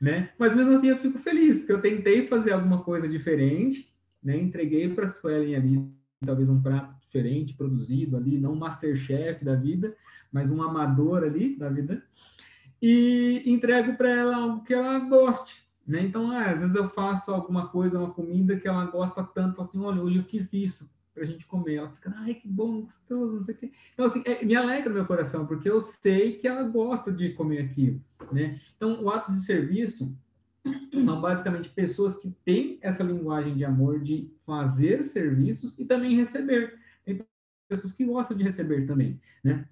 né? Mas mesmo assim eu fico feliz, porque eu tentei fazer alguma coisa diferente, né? Entreguei para a Suelen ali, talvez um prato diferente, produzido ali, não um Masterchef da vida, mas um amador ali da vida, e entrego para ela algo que ela goste, né? Então, ah, às vezes eu faço alguma coisa, uma comida que ela gosta tanto, assim, olha, hoje eu fiz isso para a gente comer. Ela fica, ai, que bom, gostoso, não sei o quê. Então, assim, é, me alegra meu coração, porque eu sei que ela gosta de comer aquilo, né? Então, o ato de serviço são basicamente pessoas que têm essa linguagem de amor de fazer serviços e também receber. Tem pessoas que gostam de receber também, né?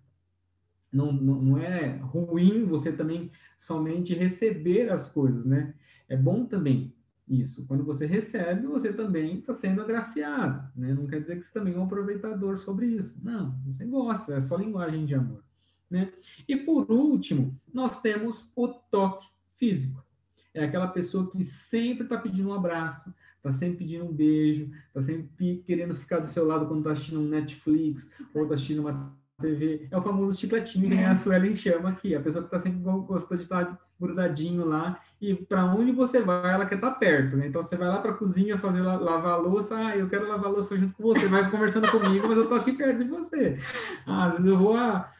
Não, não, não é ruim você também somente receber as coisas, né? É bom também isso. Quando você recebe, você também está sendo agraciado, né? Não quer dizer que você também é um aproveitador sobre isso. Não, você gosta, é só linguagem de amor, né? E por último, nós temos o toque físico. É aquela pessoa que sempre está pedindo um abraço, está sempre pedindo um beijo, está sempre querendo ficar do seu lado quando está assistindo um Netflix ou está assistindo uma TV. É o famoso chicletinho nem a Suelen chama aqui. A pessoa que está sempre gostando de estar grudadinho lá e para onde você vai, ela quer estar perto, né? Então você vai lá para a cozinha fazer la- lavar a louça, ah, eu quero lavar a louça junto com você, vai conversando comigo, mas eu tô aqui perto de você. Ah, às vezes eu vou a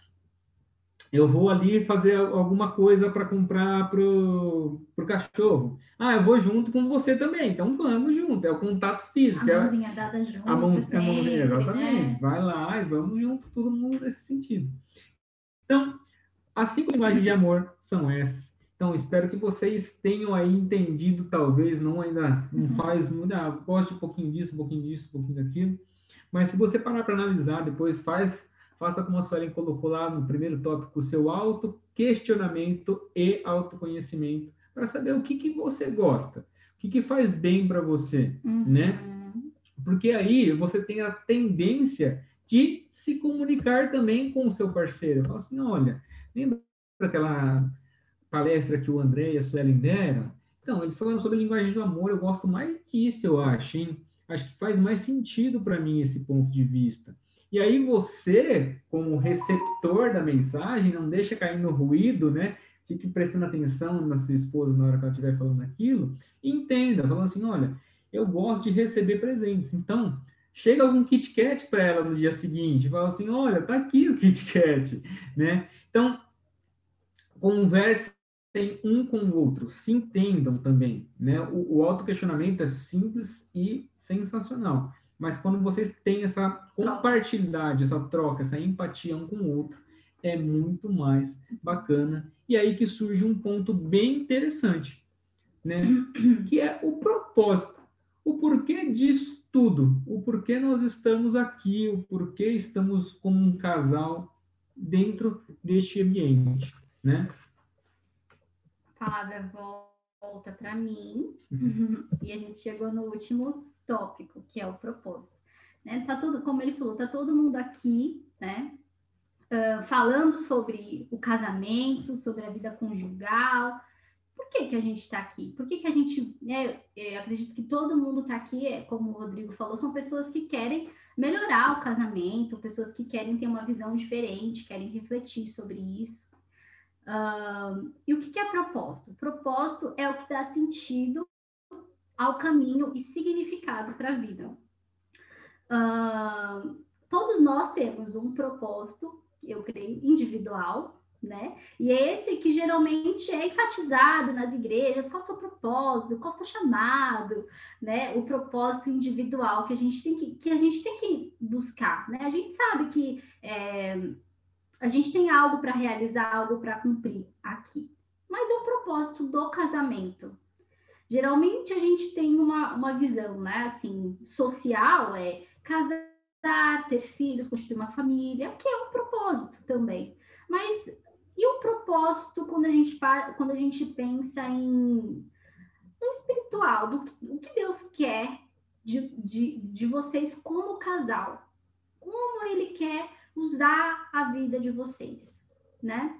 eu vou ali fazer alguma coisa para comprar pro, pro cachorro. Ah, eu vou junto com você também. Então vamos junto. É o contato físico. A é- mãozinha dada junto, a mão, a sempre, mãozinha, exatamente. né? Vai lá e vamos junto, todo mundo nesse sentido. Então, as cinco linguagens de amor são essas. Então, espero que vocês tenham aí entendido, talvez, não ainda não Uhum. faz muito, ah, gosto um pouquinho disso, um pouquinho disso, um pouquinho daquilo. Mas se você parar para analisar, depois faz, faça como a Suelen colocou lá no primeiro tópico, o seu auto-questionamento e autoconhecimento, para saber o que, que você gosta, o que, que faz bem para você, Uhum. né? Porque aí você tem a tendência de se comunicar também com o seu parceiro. Fala assim, olha, lembra aquela palestra que o André e a Suelen deram? Então, eles falaram sobre linguagem do amor, eu gosto mais disso, eu acho, hein? Acho que faz mais sentido para mim esse ponto de vista. E aí você, como receptor da mensagem, não deixa cair no ruído, né? Fique prestando atenção na sua esposa na hora que ela estiver falando aquilo. Entenda, falando assim, olha, eu gosto de receber presentes. Então, chega algum Kit Kat para ela no dia seguinte, fala assim, olha, tá aqui o Kit Kat, né? Então, conversem um com o outro, se entendam também, né? O, o autoquestionamento é simples e sensacional. Mas quando vocês têm essa compartilhabilidade, essa troca, essa empatia um com o outro, é muito mais bacana. E aí que surge um ponto bem interessante, né? Que é o propósito. O porquê disso tudo. O porquê nós estamos aqui, o porquê estamos como um casal dentro deste ambiente, né? A palavra volta para mim. Uhum. E a gente chegou no último tópico, que é o propósito. Né? Tá todo, como ele falou, tá todo mundo aqui, né? Uh, falando sobre o casamento, sobre a vida conjugal. Por que, que a gente está aqui? Por que, que a gente. Né, eu acredito que todo mundo está aqui, é, como o Rodrigo falou, são pessoas que querem melhorar o casamento, pessoas que querem ter uma visão diferente, querem refletir sobre isso. Uh, e o que, que é propósito? Propósito é o que dá sentido ao caminho e significado para a vida. Uh, todos nós temos um propósito, eu creio, individual, né? E é esse que geralmente é enfatizado nas igrejas, qual é o seu propósito, qual é o seu chamado, né? O propósito individual que a gente tem que, que, a gente tem que buscar, né? A gente sabe que é, a gente tem algo para realizar, algo para cumprir aqui. Mas o propósito do casamento, Geralmente a gente tem uma, uma visão, né, assim, social, é casar, ter filhos, construir uma família, que é um propósito também. Mas e o propósito quando a gente para, quando a gente pensa em espiritual, do que, o que Deus quer de, de, de vocês como casal? Como Ele quer usar a vida de vocês, né?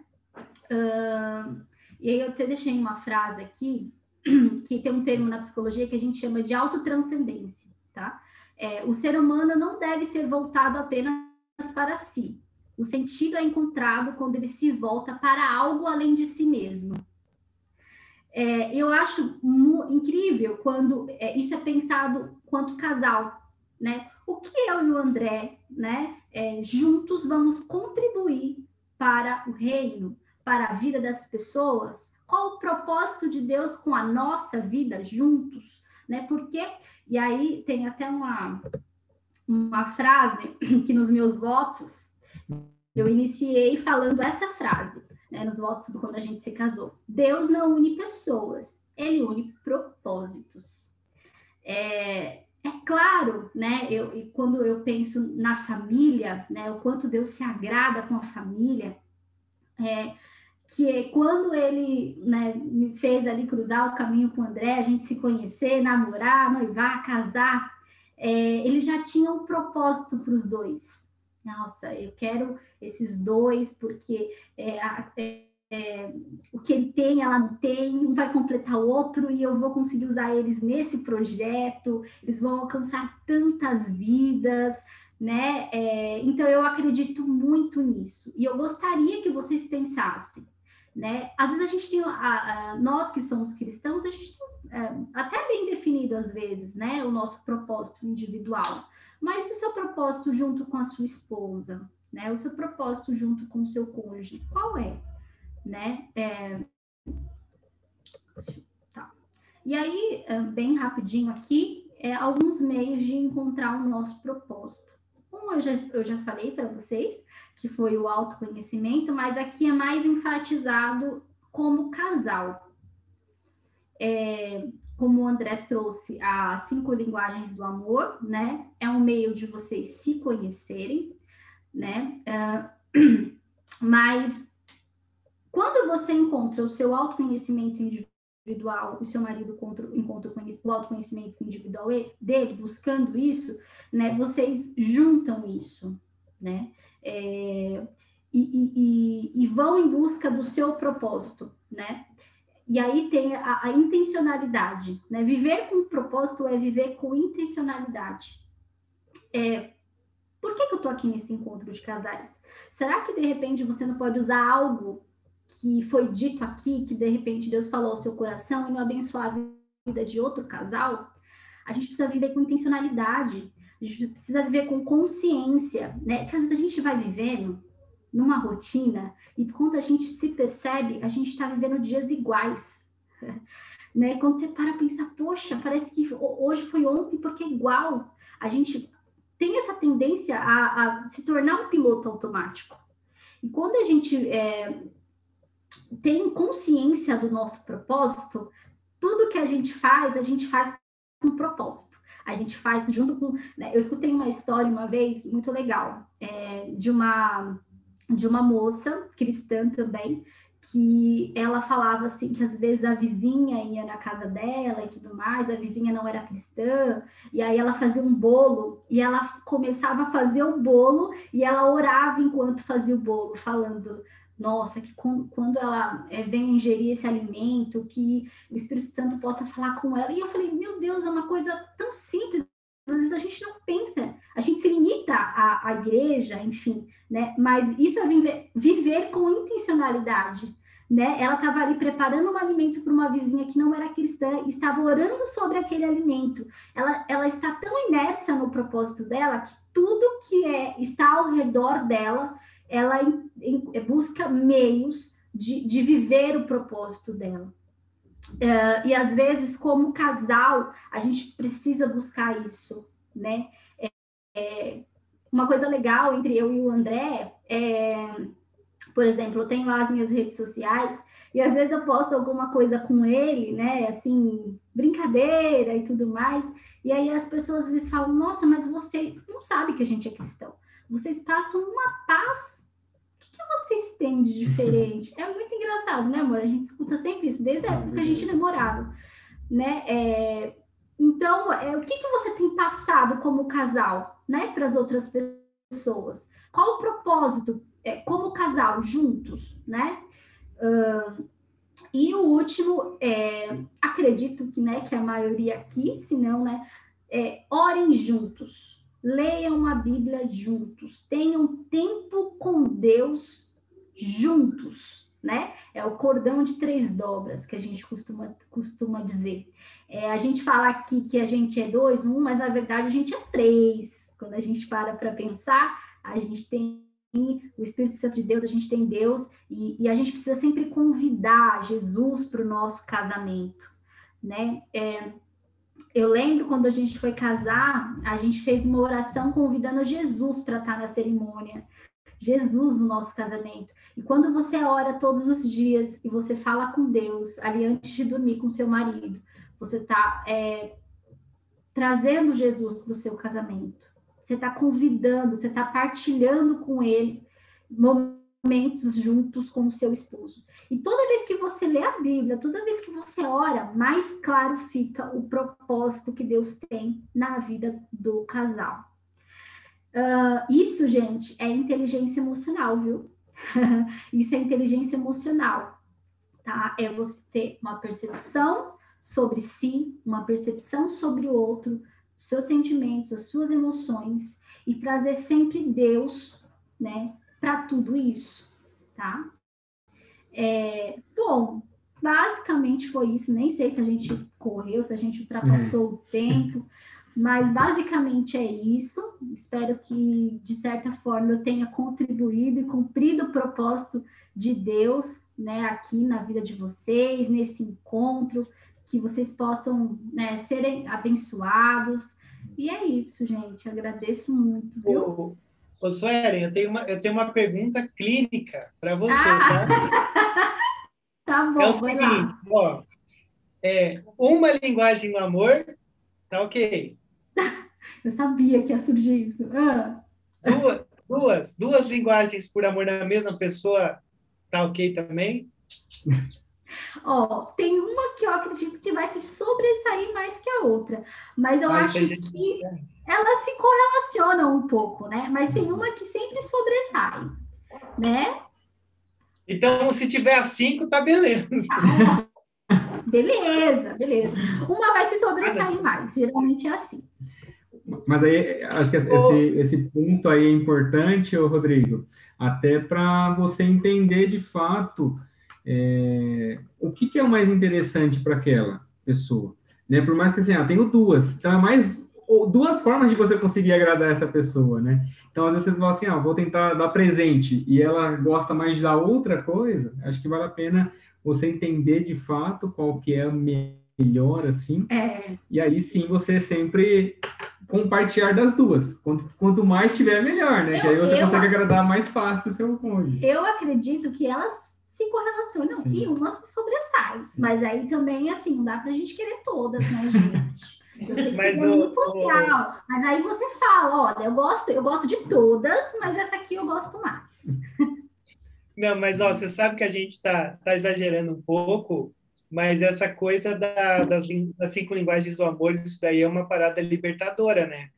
Uh, e aí eu até deixei uma frase aqui que tem um termo na psicologia que a gente chama de autotranscendência, tá? É, o ser humano não deve ser voltado apenas para si. O sentido é encontrado quando ele se volta para algo além de si mesmo. É, eu acho incrível quando é, isso é pensado quanto casal, né? O que eu e o André, né, é, juntos vamos contribuir para o reino, para a vida das pessoas, qual o propósito de Deus com a nossa vida juntos, né? Porque, e aí tem até uma, uma frase que nos meus votos eu iniciei falando essa frase, né, nos votos do quando a gente se casou. Deus não une pessoas, ele une propósitos. É, é claro, né? Eu, quando eu penso na família, né, o quanto Deus se agrada com a família, é, que é quando ele né, me fez ali cruzar o caminho com o André, a gente se conhecer, namorar, noivar, casar, é, ele já tinha um propósito para os dois. Nossa, eu quero esses dois, porque é, é, é, o que ele tem, ela não tem, um vai completar o outro e eu vou conseguir usar eles nesse projeto, eles vão alcançar tantas vidas, né? É, então eu acredito muito nisso e eu gostaria que vocês pensassem né? Às vezes a gente tem, a, a, nós que somos cristãos, a gente tem é, até bem definido às vezes, né, o nosso propósito individual. Mas o seu propósito junto com a sua esposa, né? O seu propósito junto com o seu cônjuge, qual é, né? É... Tá. E aí, é, bem rapidinho aqui, é, alguns meios de encontrar o nosso propósito. Um eu já, eu já falei para vocês, que foi o autoconhecimento, mas aqui é mais enfatizado como casal. É, como o André trouxe as cinco linguagens do amor, né? É um meio de vocês se conhecerem, né? Uh, mas quando você encontra o seu autoconhecimento individual, o seu marido encontra, encontra o autoconhecimento individual dele, buscando isso, né, vocês juntam isso, né? É, e, e, e, vão em busca do seu propósito, né? E aí tem a, a intencionalidade, né? Viver com propósito é viver com intencionalidade. É, por que, que eu tô aqui nesse encontro de casais? Será que de repente você não pode usar algo que foi dito aqui, que de repente Deus falou ao seu coração e não abençoar a vida de outro casal? A gente precisa viver com intencionalidade, a gente precisa viver com consciência, né? Que às vezes a gente vai vivendo numa rotina e quando a gente se percebe, a gente está vivendo dias iguais. Né? Quando você para pensar, poxa, parece que hoje foi ontem porque é igual. A gente tem essa tendência a, a se tornar um piloto automático. E quando a gente é, tem consciência do nosso propósito, tudo que a gente faz, a gente faz com propósito. A gente faz junto com. Né? Eu escutei uma história uma vez muito legal é, de uma de uma moça cristã também que ela falava assim que às vezes a vizinha ia na casa dela e tudo mais, a vizinha não era cristã, e aí ela fazia um bolo e ela começava a fazer o bolo e ela orava enquanto fazia o bolo, falando nossa, que quando ela é, vem ingerir esse alimento, que o Espírito Santo possa falar com ela. E eu falei, meu Deus, é uma coisa tão simples. Às vezes a gente não pensa, a gente se limita à, à igreja, enfim, né? Mas isso é viver, viver com intencionalidade, né? Ela estava ali preparando um alimento para uma vizinha que não era cristã, estava orando sobre aquele alimento. Ela, ela está tão imersa no propósito dela que tudo que é está ao redor dela ela em, em, busca meios de, de, viver o propósito dela. Uh, e às vezes, como casal, a gente precisa buscar isso, né? É, é, uma coisa legal entre eu e o André é, por exemplo, eu tenho lá as minhas redes sociais e às vezes eu posto alguma coisa com ele, né? Assim, brincadeira e tudo mais. E aí as pessoas às vezes falam: Nossa, mas você não sabe que a gente é cristão. Vocês passam uma paz vocês têm de diferente? É muito engraçado, né, amor? A gente escuta sempre isso, desde a época que a gente namorava, né? É... Então, é, o que, que você tem passado como casal, né, para as outras pessoas? Qual o propósito é, como casal, juntos, né? Uh, e o último, é, acredito que, né, que a maioria aqui, se não, né, é, orem juntos, leiam a Bíblia juntos, tenham tempo com Deus juntos, né? É o cordão de três dobras que a gente costuma, costuma dizer. É, a gente fala aqui que a gente é dois, um, mas na verdade a gente é três. Quando a gente para para pensar, a gente tem o Espírito Santo de Deus, a gente tem Deus, e, e a gente precisa sempre convidar Jesus para o nosso casamento, né? É, eu lembro quando a gente foi casar, a gente fez uma oração convidando Jesus para estar na cerimônia. Jesus no nosso casamento. E quando você ora todos os dias e você fala com Deus ali antes de dormir com seu marido, você está é, trazendo Jesus para o seu casamento. Você está convidando, você está partilhando com ele momentos juntos com o seu esposo. E toda vez que você lê a Bíblia, toda vez que você ora, mais claro fica o propósito que Deus tem na vida do casal. Uh, isso, gente, é inteligência emocional, viu? isso é inteligência emocional, tá? É você ter uma percepção sobre si, uma percepção sobre o outro, seus sentimentos, as suas emoções e trazer sempre Deus, né, para tudo isso, tá? É, bom, basicamente foi isso. Nem sei se a gente correu, se a gente ultrapassou uhum. o tempo. Mas basicamente é isso. Espero que, de certa forma, eu tenha contribuído e cumprido o propósito de Deus né, aqui na vida de vocês, nesse encontro, que vocês possam né, serem abençoados. E é isso, gente. Agradeço muito. Viu? Ô, Suelen, eu tenho uma, eu tenho uma pergunta clínica para você, ah! tá? tá bom. É o seguinte, ó, é, uma linguagem do amor, tá ok. Eu sabia que ia surgir isso. Ah. Duas, duas, duas linguagens por amor na mesma pessoa, tá ok também? Ó, oh, tem uma que eu acredito que vai se sobressair mais que é outra. Mas eu acho que elas se correlacionam um pouco, né? Mas tem uma que sempre sobressai, né? Então, se tiver a cinco, tá beleza. Beleza, beleza. Uma vai se sobressair mais, geralmente é assim. Mas aí, acho que esse, esse ponto aí é importante, Rodrigo, até para você entender de fato é, o que, que é o mais interessante para aquela pessoa. Né? Por mais que assim, ah, tenho duas, então é mais duas formas de você conseguir agradar essa pessoa, né? Então, às vezes você fala assim, ah, vou tentar dar presente, e ela gosta mais de dar outra coisa, acho que vale a pena você entender de fato qual que é a melhor, assim, É, e aí sim você sempre compartilhar das duas. Quanto, quanto mais tiver, melhor, né? Eu- que aí você consegue agradar mais fácil o seu cônjuge. eu acredito que elas se correlacionam Sim. e uma se sobressai. Mas aí também, assim, não dá pra gente querer todas, né, gente? Eu que Mas o- legal. Mas aí você fala, olha, eu gosto, eu gosto de todas, mas essa aqui eu gosto mais. Não, mas ó, você sabe que a gente tá, tá exagerando um pouco, mas essa coisa da- das, das cinco linguagens do amor, isso daí é uma parada libertadora, né?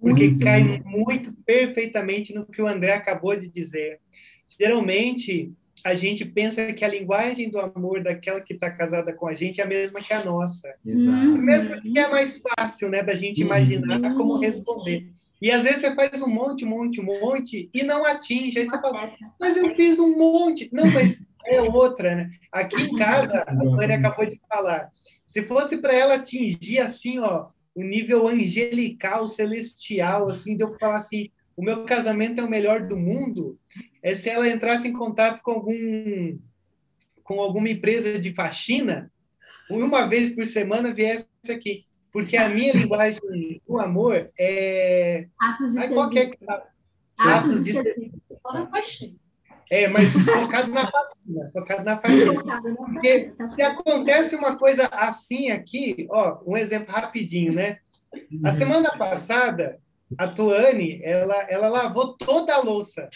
Porque Muito. cai muito perfeitamente no que o André acabou de dizer. Geralmente, a gente pensa que a linguagem do amor daquela que está casada com a gente é a mesma que a nossa. Hum. Primeiro porque é mais fácil, né, da gente imaginar Uhum. como responder. E às vezes você faz um monte, um monte, um monte e não atinge. Aí você fala, mas eu fiz um monte. Não, mas é outra, né? Aqui em casa, a Mari acabou de falar. Se fosse para ela atingir assim, ó, o nível angelical, celestial, assim, de eu falar assim, o meu casamento é o melhor do mundo, é se ela entrasse em contato com algum com alguma empresa de faxina, uma vez por semana viesse aqui. Porque a minha linguagem do amor é Atos de Aí serviço. qualquer atos de serviço. Só na faxina. é, mas focado na faxina, focado na faxina. Porque tá se certo. acontece uma coisa assim aqui, ó, um exemplo rapidinho, né? A semana passada, a Tuane, ela, ela lavou toda a louça.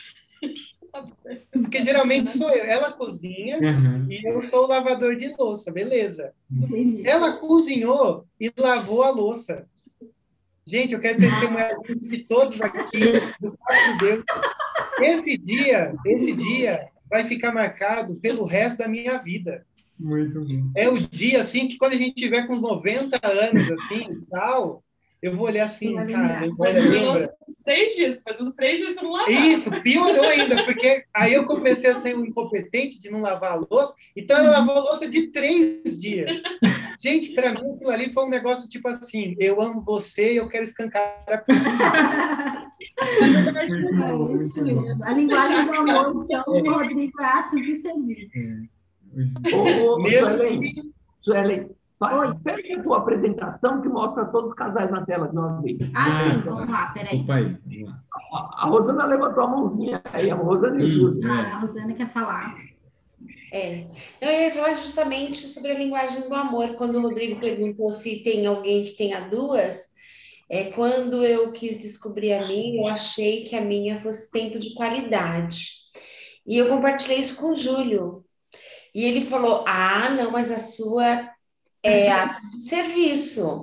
Porque geralmente sou eu. Ela cozinha Uhum. e eu sou o lavador de louça, beleza. Entendi. Ela cozinhou e lavou a louça. Gente, eu quero testemunhar de todos aqui, do fato de Deus. Esse dia, esse dia vai ficar marcado pelo resto da minha vida. Muito bom. É o dia, assim, que quando a gente tiver com uns 90 anos, assim, e tal, eu vou olhar assim, Vai cara. Mas eu lembra? uns três dias. Faz uns três dias você não lava. Isso, piorou ainda, porque aí eu comecei a ser um incompetente de não lavar a louça, então ela lavou a louça de três dias. Gente, para mim aquilo ali foi um negócio tipo assim, eu amo você e eu quero escancar a não, isso mesmo. A linguagem do amor, então, do Rodrigo é atos de serviço. É. Mesmo Suelen, Oi. fecha a tua apresentação que mostra todos os casais na tela de uma vez. Ah, Ah, sim, vamos lá, peraí. Desculpa aí. Vamos lá. A a Rosana levantou a mãozinha aí, a Rosana e Júlio. Ah, é. a Rosana quer falar. É. Eu ia falar justamente sobre a linguagem do amor. Quando o Rodrigo perguntou se tem alguém que tenha duas, é, quando eu quis descobrir a minha, eu achei que a minha fosse tempo de qualidade. E eu compartilhei isso com o Júlio. E ele falou: Ah, não, mas a sua é ato de serviço.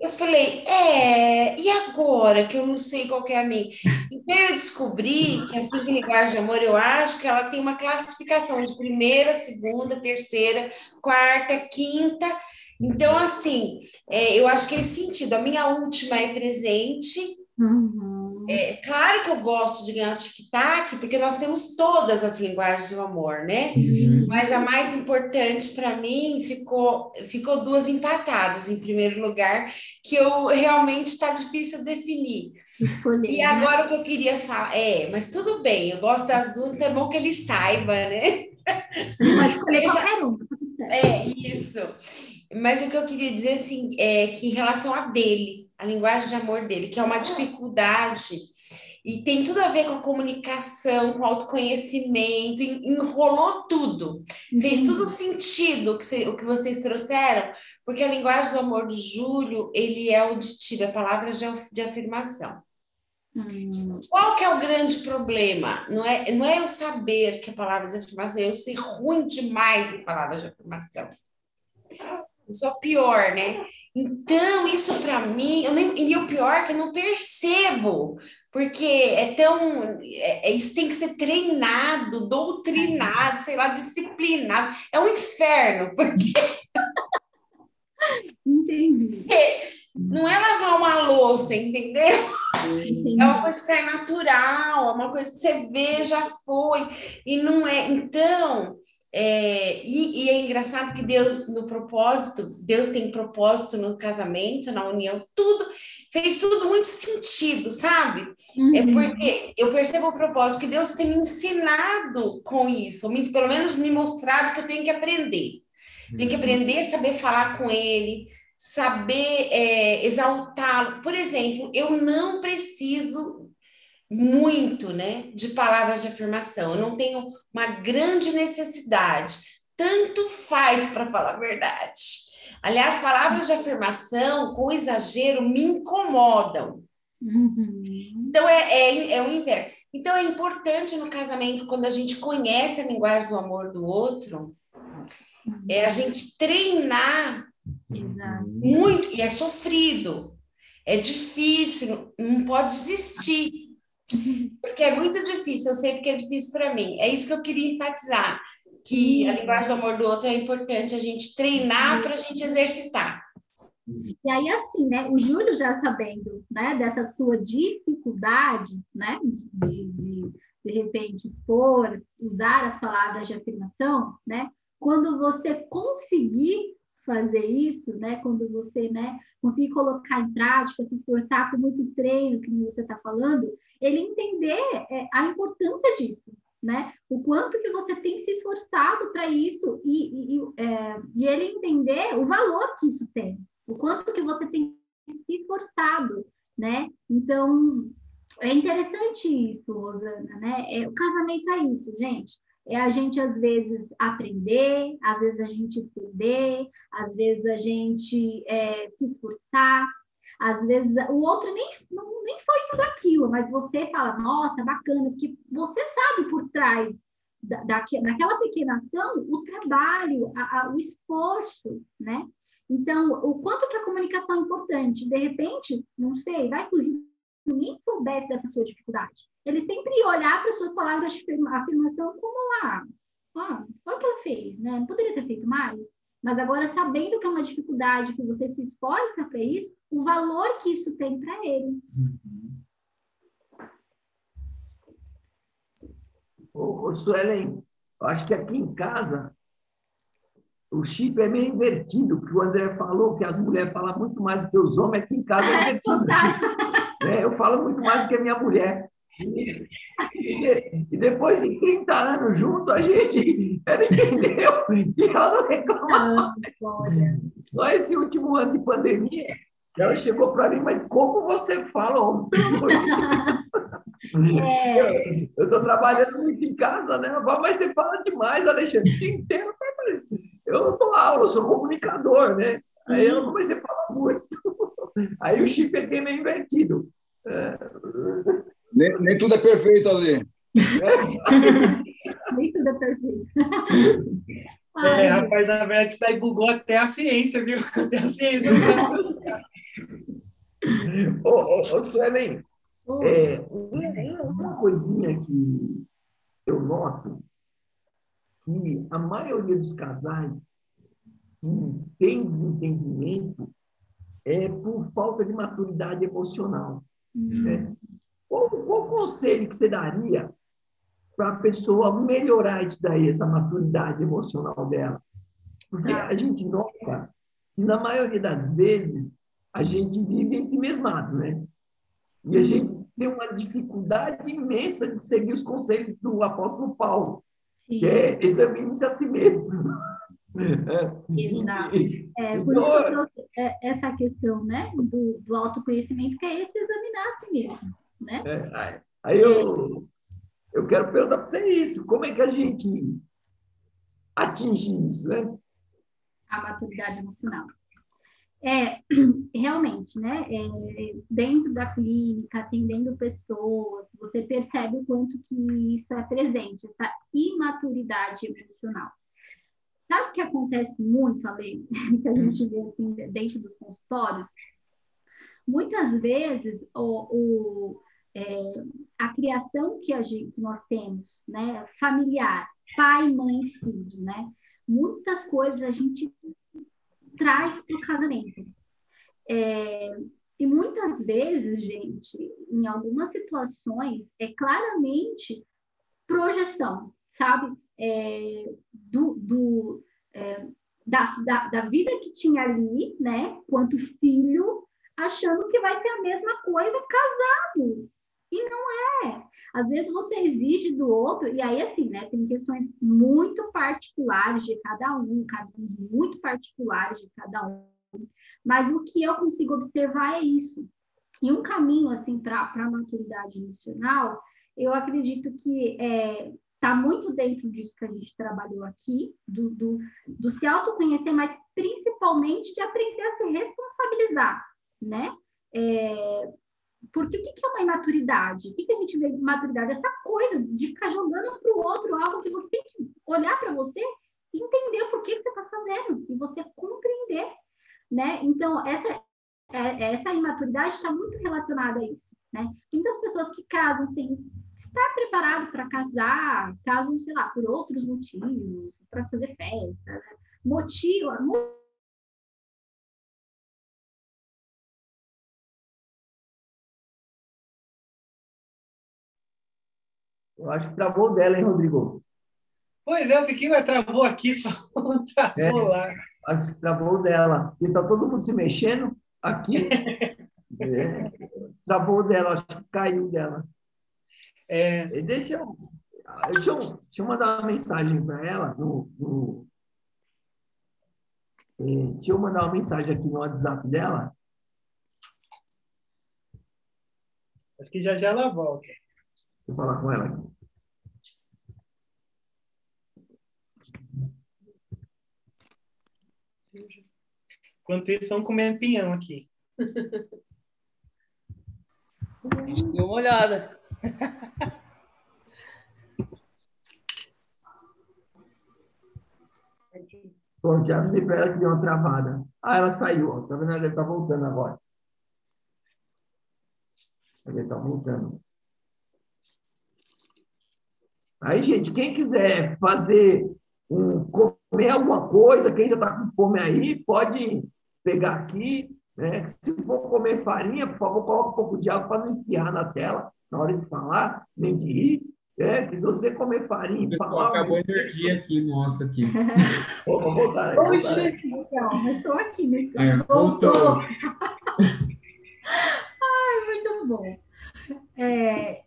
Eu falei, é, e agora que eu não sei qual é a minha? Então eu descobri que a linguagem de amor, eu acho que ela tem uma classificação de primeira, segunda, terceira, quarta, quinta. Então, assim, é, eu acho que é esse sentido. A minha última é presente. Uhum. É claro que eu gosto de ganhar o tic-tac, porque nós temos todas as linguagens do amor, né? Uhum. Mas a mais importante para mim ficou, ficou duas empatadas em primeiro lugar, que eu realmente está difícil definir. Escolher, E né? agora o que eu queria falar, é, mas tudo bem, eu gosto das duas, então é bom que ele saiba, né? Pode escolher já- qualquer um. tá. É isso. Mas o que eu queria dizer assim é que em relação a dele, a linguagem de amor dele, que é uma dificuldade e tem tudo a ver com a comunicação, com autoconhecimento, en- enrolou tudo. Fez tudo sentido o que, cê- o que vocês trouxeram, porque a linguagem do amor de Júlio, ele é auditivo, é palavras de, de afirmação. Hum, Qual que é o grande problema? Não é, não é eu saber que é palavra de afirmação, é eu ser ruim demais em palavras de afirmação. É o pior, né? Então, isso para mim, eu nem, e o pior é que eu não percebo, porque é tão. É, é, isso tem que ser treinado, doutrinado, sei lá, disciplinado. É um inferno, porque. Entendi. Não é lavar uma louça, entendeu? É uma coisa que é natural, é uma coisa que você vê, já foi, e não é. Então, é, e, e, é engraçado que Deus, no propósito, Deus tem propósito no casamento, na união, tudo, fez tudo muito sentido, sabe? É uhum. É porque eu percebo o propósito, que Deus tem me ensinado com isso, pelo menos me mostrado que eu tenho que aprender. Tenho que uhum. aprender a saber falar com Ele, saber é, exaltá-lo. Por exemplo, eu não preciso muito, né, de palavras de afirmação. Eu não tenho uma grande necessidade. Tanto faz para falar a verdade. Aliás, palavras de afirmação com exagero me incomodam. Uhum. Então é, é, é o inverno. Então é importante no casamento, quando a gente conhece a linguagem do amor do outro, é a gente treinar Exato. muito, e é sofrido, é difícil, não pode desistir. Porque é muito difícil, eu sei porque é difícil para mim. É isso que eu queria enfatizar, que a linguagem do amor do outro é importante a gente treinar para a gente exercitar. E aí, assim, né, o Júlio já sabendo, né, dessa sua dificuldade, né, de, de, de repente expor, usar as palavras de afirmação, né, quando você conseguir fazer isso, né, quando você, né, conseguir colocar em prática, se esforçar com muito treino, que você está falando, ele entender é, a importância disso, né? O quanto que você tem se esforçado para isso e, e, é, e, ele entender o valor que isso tem, o quanto que você tem se esforçado, né? Então, é interessante isso, Rosana, né? É, o casamento é isso, gente. É a gente, às vezes, aprender, às vezes a gente estender, às vezes a gente é, se esforçar, às vezes o outro nem, não, nem foi tudo aquilo, mas você fala, nossa, bacana, porque você sabe por trás da, daquela pequena ação o trabalho, a, a, o esforço, né? Então, o quanto que a comunicação é importante. De repente, não sei, vai que o ninguém soubesse dessa sua dificuldade. Ele sempre olhar para suas palavras de afirmação como, ah, ah, olha o que ela fez, né? Poderia ter feito mais? Mas agora, sabendo que é uma dificuldade, que você se esforça para isso, o valor que isso tem para ele. Ô, ô Suelen, acho que aqui em casa o chip é meio invertido, porque o André falou que as mulheres falam muito mais do que os homens, aqui em casa é invertido. é, eu falo muito mais do que a minha mulher. E, depois de 30 anos junto, a gente ela entendeu e ela não reclamava. Só esse último ano de pandemia, ela chegou para mim, mas como você fala, homem? É. Eu estou trabalhando muito em casa, né? Mas você fala demais, Alexandre, o dia inteiro. Eu não dou aula, eu sou comunicador, né? Aí eu comecei a falar muito. Aí o chip é meio invertido. É. Nem, nem tudo é perfeito ali. nem tudo é perfeito. É, rapaz, na verdade, isso daí bugou até a ciência, viu? Até a ciência não sabe explicar. Ô, ô, ô Suelen, é, uma coisinha que eu noto que a maioria dos casais que tem desentendimento é por falta de maturidade emocional. Uhum. Né? Qual, qual conselho que você daria para a pessoa melhorar isso daí, essa maturidade emocional dela? Porque a gente nota que, na maioria das vezes, a gente vive em si mesmado, né? E a gente tem uma dificuldade imensa de seguir os conselhos do apóstolo Paulo, Sim. que é examine-se a si mesmo. Exato. É, por isso que eu trouxe é, essa questão né, do, do autoconhecimento, que é esse examinar a si mesmo. Né? É, aí eu, eu quero perguntar para você isso: como é que a gente atinge isso? Né? A maturidade emocional. É, realmente, né? É, dentro da clínica, atendendo pessoas, você percebe o quanto que isso é presente, essa imaturidade emocional. Sabe o que acontece muito, Ale, que a gente vê assim, dentro dos consultórios? muitas vezes o, o é, a criação que, a gente, que nós temos, né, familiar, pai, mãe, filho, né, muitas coisas a gente traz para o casamento. É, e muitas vezes, gente, em algumas situações, é claramente projeção, sabe? É, do, do é, da, da, da, vida que tinha ali, né? Quanto filho, achando que vai ser a mesma coisa casado. E não é. Às vezes você exige do outro, e aí, assim, né? Tem questões muito particulares de cada um, caminhos muito particulares de cada um. Mas o que eu consigo observar é isso. E um caminho, assim, para a maturidade emocional, eu acredito que é, está muito dentro disso que a gente trabalhou aqui, do, do, do, se autoconhecer, mas principalmente de aprender a se responsabilizar, né? É, porque o que é uma imaturidade? O que a gente vê de maturidade? Essa coisa de ficar jogando para o outro algo que você tem que olhar para você e entender por que, que você está fazendo e você compreender, né? Então, essa, é, essa imaturidade está muito relacionada a isso, né? Muitas pessoas que casam sem estar preparado para casar, casam, sei lá, por outros motivos, para fazer festa, né? motivo, Eu acho que travou dela, hein, Rodrigo? Pois é, o mas travou aqui, só travou é, lá. Acho que travou dela. E tá todo mundo se mexendo aqui. é, travou dela, acho que caiu dela. É... Deixa, eu, deixa, eu, deixa eu mandar uma mensagem para ela no, no é, deixa eu mandar uma mensagem aqui no WhatsApp dela. Acho que já já ela volta. Vou falar com ela aqui. Enquanto isso, vamos comer pinhão aqui. Deixa eu dar uma olhada. Bom, já avisei para ela que deu uma travada. Ah, ela saiu. Ó. Tá vendo? Ela está voltando agora. Ela está voltando. Aí, gente, quem quiser fazer um, comer alguma coisa, quem já está com fome aí, pode pegar aqui. Né? Se for comer farinha, por favor, coloque um pouco de água para não espirrar na tela na hora de falar, nem de rir. É, se você comer farinha e falar. Acabou a energia aqui, nossa, aqui. Vou voltar. Aí, Oxe, então, mas estou aqui, mas aí, voltou. voltou. Ai, muito bom. É,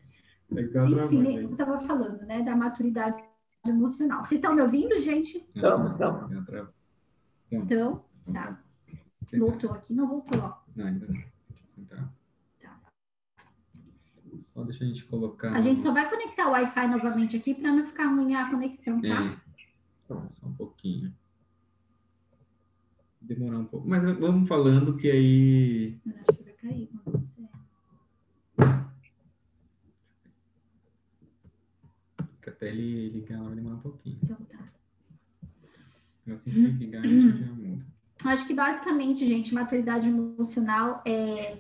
enfim, eu estava falando, né, da maturidade emocional. Vocês estão me ouvindo, gente? Estamos, estamos. Então, tá. Voltou aqui, não voltou, ó. Não, ainda não. Tá. Só deixa a gente colocar. A gente só vai conectar o Wi-Fi novamente aqui para não ficar ruim a conexão, tá? É. Só um pouquinho. Demorar um pouco. Mas vamos falando que aí. Eu acho que vai cair com você. Até ele ligar, vai demorar um pouquinho. Então tá. Assim que ligar, a gente já muda. Acho que basicamente, gente, maturidade emocional é,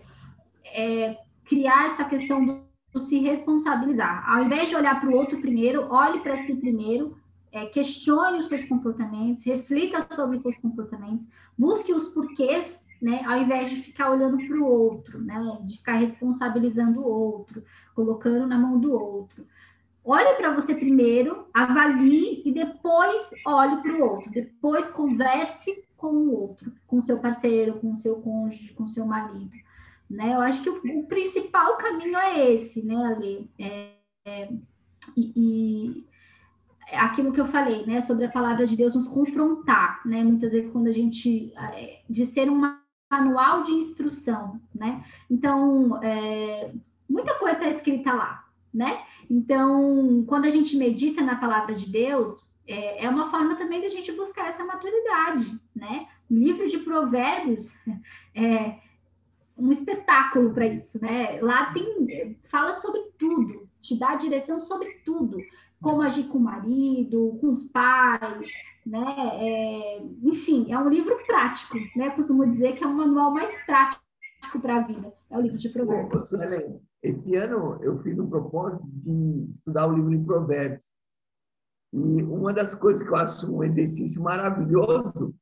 é criar essa questão do se responsabilizar. Ao invés de olhar para o outro primeiro, olhe para si primeiro, é, questione os seus comportamentos, reflita sobre os seus comportamentos, busque os porquês, né, ao invés de ficar olhando para o outro, né, de ficar responsabilizando o outro, colocando na mão do outro. Olhe para você primeiro, avalie e depois olhe para o outro. Depois converse com o outro, com seu parceiro, com seu cônjuge, com seu marido. Né? Eu acho que o, o principal caminho é esse, né, Ale? É, é, e, e aquilo que eu falei, né, sobre a palavra de Deus nos confrontar, né? Muitas vezes quando a gente é, de ser um manual de instrução, né? Então, é, muita coisa está escrita lá, né? Então, quando a gente medita na palavra de Deus, é, é uma forma também da gente buscar essa maturidade, né? O livro de Provérbios é um espetáculo para isso, né? Lá tem fala sobre tudo, te dá direção sobre tudo, como agir com o marido, com os pais, né? É, enfim, é um livro prático, né? Costumo dizer que é um manual mais prático para a vida. É o livro de Provérbios. Suelen, esse ano eu fiz um propósito de estudar o livro de Provérbios. E uma das coisas que eu acho um exercício maravilhoso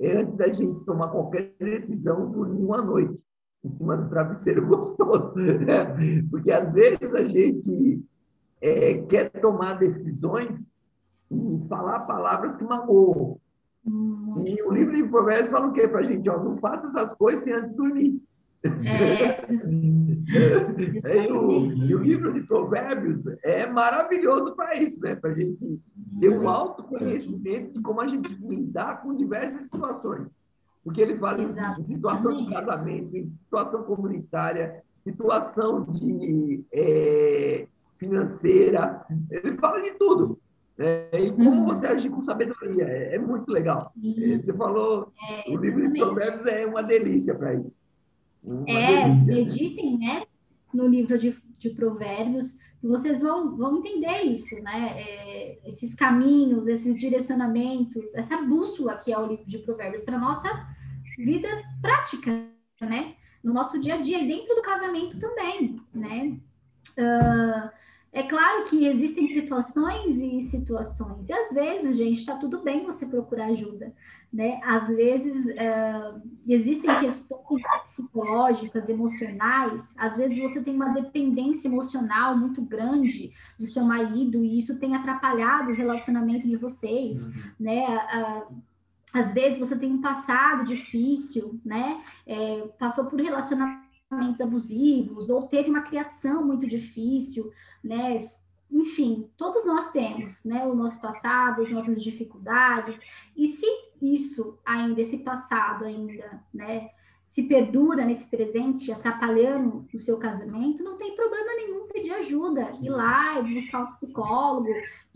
é antes da gente tomar qualquer decisão, dormir uma noite em cima do travesseiro gostoso. Né? Porque às vezes a gente é, quer tomar decisões e falar palavras que magoam. Hum. E o livro de Provérbios fala o quê para a gente? Ó, não faça essas coisas sem antes dormir. É. e, o, e, o, livro de Provérbios é maravilhoso para isso, né? Para a gente ter um autoconhecimento de como a gente lidar com diversas situações. Porque ele fala em situação de casamento, em situação comunitária, situação de é, financeira, ele fala de tudo. É, e como uhum. você agir com sabedoria, é, é muito legal. Você falou, é, o livro de Provérbios é uma delícia para isso. Uma é, delícia, meditem, né? No livro de, de Provérbios, vocês vão, vão entender isso, né? É, esses caminhos, esses direcionamentos, essa bússola que é o livro de Provérbios para nossa vida prática, né? No nosso dia a dia e dentro do casamento também, né? Uh, é claro que existem situações e situações, e às vezes, gente, está tudo bem você procurar ajuda, né? Às vezes uh, existem questões psicológicas, emocionais, às vezes você tem uma dependência emocional muito grande do seu marido e isso tem atrapalhado o relacionamento de vocês, uhum. né? Uh, às vezes você tem um passado difícil, né? É, passou por relacionamentos abusivos ou teve uma criação muito difícil, né? Enfim, todos nós temos, né? O nosso passado, as nossas dificuldades. E se isso ainda, esse passado ainda, né? Se perdura nesse presente, atrapalhando o seu casamento, não tem problema nenhum pedir ajuda, ir lá e buscar um psicólogo,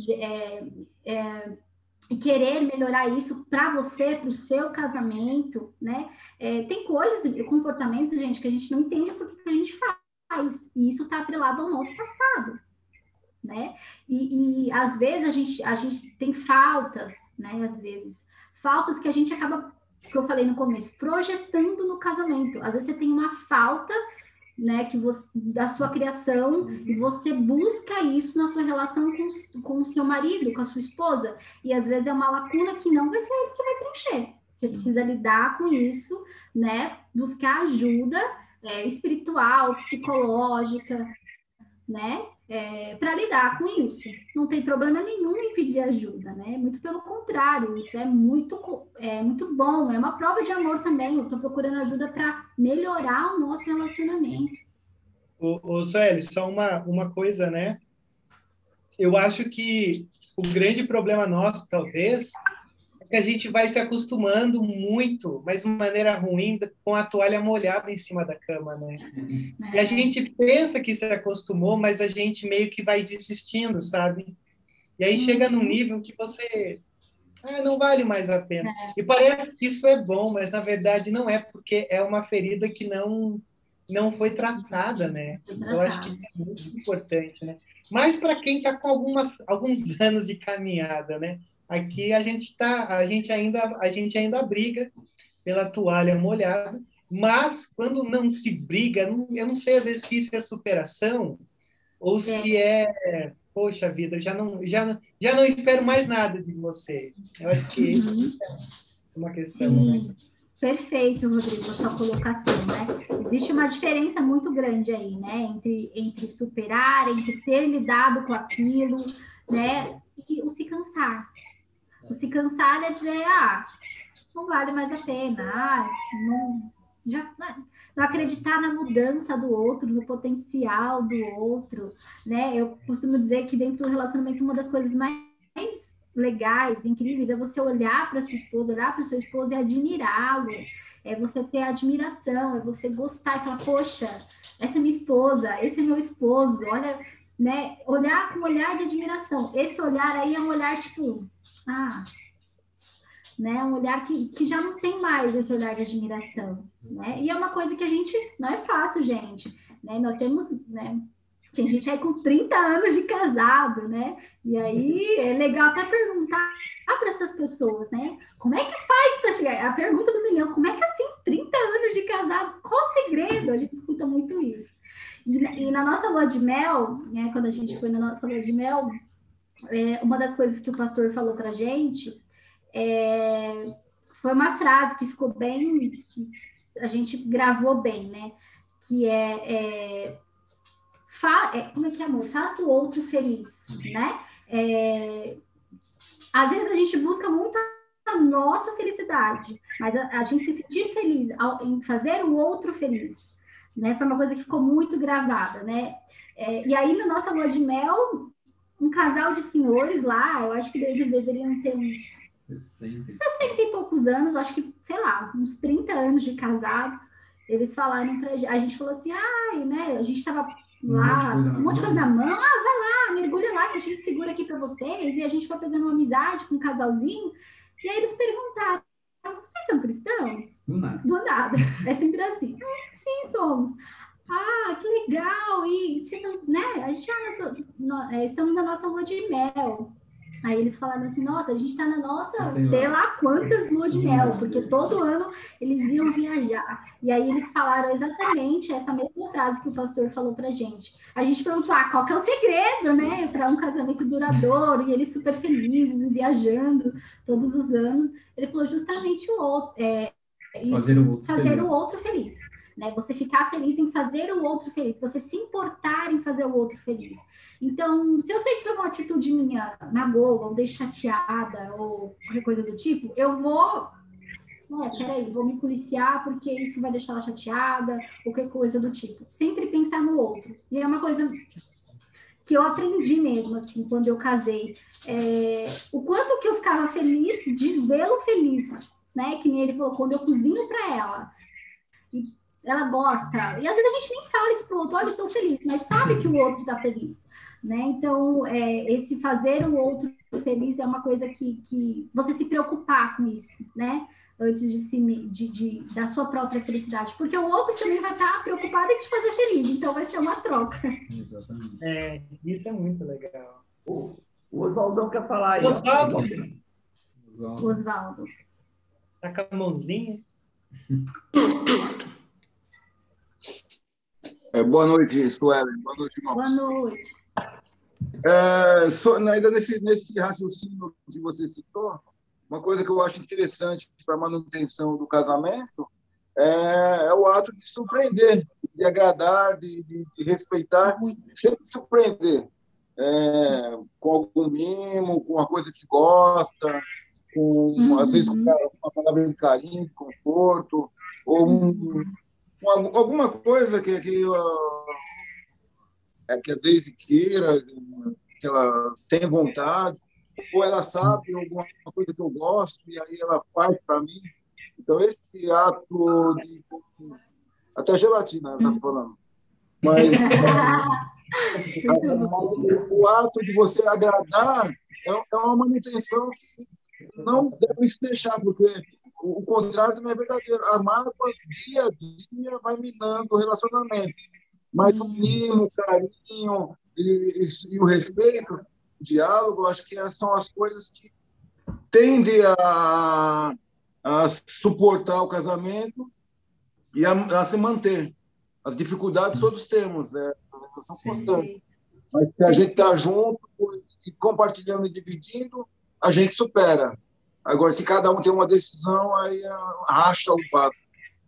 é, é, e querer melhorar isso para você, para o seu casamento, né? É, tem coisas, comportamentos, gente, que a gente não entende porque que a gente faz, e isso está atrelado ao nosso passado, né? E, e, às vezes a gente, a gente tem faltas, né? Às vezes, faltas que a gente acaba, que eu falei no começo, projetando no casamento. Às vezes você tem uma falta né, que você, da sua criação e você busca isso na sua relação com, com o seu marido, com a sua esposa, e às vezes é uma lacuna que não vai ser ele que vai preencher. Você precisa lidar com isso, né, buscar ajuda é, espiritual, psicológica, né, é, para lidar com isso. Não tem problema nenhum em pedir ajuda, né? Muito pelo contrário, isso é muito, é muito bom, é uma prova de amor também. Eu estou procurando ajuda para melhorar o nosso relacionamento. O, o Sueli, só uma, uma coisa, né? Eu acho que o grande problema nosso, talvez, a gente vai se acostumando muito, mas de maneira ruim, com a toalha molhada em cima da cama, né? E a gente pensa que se acostumou, mas a gente meio que vai desistindo, sabe? E aí chega num uhum. nível que você ah, não vale mais a pena. É. E parece que isso é bom, mas na verdade não é, porque é uma ferida que não não foi tratada, né? Eu acho que isso é muito importante, né? Mas para quem está com algumas, alguns anos de caminhada, né? Aqui a gente tá, a gente ainda, a gente ainda briga pela toalha molhada, mas quando não se briga, eu não sei às vezes se isso é superação ou é. se é, poxa vida, já não, já, já não espero mais nada de você. Eu acho que isso uhum. é uma questão, Sim. né? Perfeito, Rodrigo, a sua colocação, né? Existe uma diferença muito grande aí, né? Entre, entre superar, entre ter lidado com aquilo, né? E o se cansar, o se cansar é dizer, ah, não vale mais a pena, ah, não, já, não acreditar na mudança do outro, no potencial do outro, né? Eu costumo dizer que dentro do relacionamento uma das coisas mais legais, incríveis, é você olhar para sua esposa, olhar para sua esposa e admirá-lo, é você ter admiração, é você gostar e falar, poxa, essa é minha esposa, esse é meu esposo, olha, né? Olhar com olhar de admiração. Esse olhar aí é um olhar tipo, ah, né? Um olhar que, que já não tem mais esse olhar de admiração, né? E é uma coisa que a gente não é fácil, gente, né? Nós temos, né? Tem gente aí com 30 anos de casado, né? E aí é legal até perguntar para essas pessoas, né? Como é que faz para chegar? A pergunta do milhão, como é que assim, 30 anos de casado, qual o segredo? A gente escuta muito isso. E, e na nossa lua de mel, né, quando a gente foi na nossa lua de mel, é, uma das coisas que o pastor falou para gente é, foi uma frase que ficou bem, que a gente gravou bem, né? Que é, é, fa, é como é que é, amor? Faça o outro feliz, né? É, às vezes a gente busca muito a nossa felicidade, mas a, a gente se sentir feliz ao, em fazer o outro feliz, né? Foi uma coisa que ficou muito gravada, né? É, e aí, na nossa lua de mel, um casal de senhores lá, eu acho que eles deveriam ter uns 60. 60 e poucos anos, acho que, sei lá, uns 30 anos de casado. Eles falaram pra gente, a gente falou assim, ai, né, a gente tava lá, um monte de coisa na mão, ah, vai lá, mergulha lá, que a gente segura aqui para vocês, e a gente foi pegando uma amizade com um casalzinho, e aí eles perguntaram, vocês são cristãos? Do nada. Do nada, é sempre assim, sim, somos. Ah, que legal, e vocês estão, né, a gente já, nós, é, estamos na nossa lua de mel, Aí eles falaram assim, nossa, a gente está na nossa, sei, sei lá. lá quantas lua de mel, porque todo ano eles iam viajar. E aí eles falaram exatamente essa mesma frase que o pastor falou pra gente. A gente perguntou, ah, qual que é o segredo, né, para um casamento duradouro, e eles super felizes, viajando todos os anos. Ele falou justamente o outro, é, fazer, o outro, fazer o outro feliz. Né? Você ficar feliz em fazer o outro feliz, você se importar em fazer o outro feliz. Então, se eu sei que uma atitude minha magoa, ou deixa chateada, ou qualquer coisa do tipo, eu vou. Né, peraí, vou me policiar porque isso vai deixar ela chateada, ou qualquer coisa do tipo. Sempre pensar no outro. E é uma coisa que eu aprendi mesmo, assim, quando eu casei. É, o quanto que eu ficava feliz de vê-lo feliz, né? Que nem ele falou, quando eu cozinho para ela. E ela gosta. E às vezes a gente nem fala isso pro outro, olha, estou feliz, mas sabe que o outro está feliz. Né? Então, é, esse fazer o outro feliz é uma coisa que, que você se preocupar com isso, né? Antes de, se, de, de, da sua própria felicidade. Porque o outro também vai estar preocupado em te fazer feliz, então vai ser uma troca. Exatamente. É, isso é muito legal. O, o Oswaldão quer falar aí. Oswaldo. Oswaldo. Tá com a mãozinha? É, boa noite, Suelen. Boa noite, irmãos. Boa noite. É, so, ainda nesse, nesse raciocínio que você citou, uma coisa que eu acho interessante para a manutenção do casamento é, é, o ato de surpreender, de agradar, de, de, de respeitar, sempre surpreender. É, com algum mimo, com uma coisa que gosta, com, uhum. às vezes com uma palavra de carinho, de conforto, ou um, alguma coisa que, que uh, é, que a Daisy queira, que ela tem vontade, ou ela sabe alguma coisa que eu gosto e aí ela faz para mim. Então, esse ato de. Até gelatina, está falando. Mas. o ato de você agradar é, é uma manutenção que não deve se deixar, porque o contrário não é verdadeiro. A mágoa, dia a dia, vai minando o relacionamento. Mas o mimo, o carinho e, e, e, o respeito, o diálogo, acho que são as coisas que tendem a, a suportar o casamento e a, a, se manter. As dificuldades todos temos, né? são constantes. Mas se a gente está junto, compartilhando e dividindo, a gente supera. Agora, se cada um tem uma decisão, aí racha o vaso.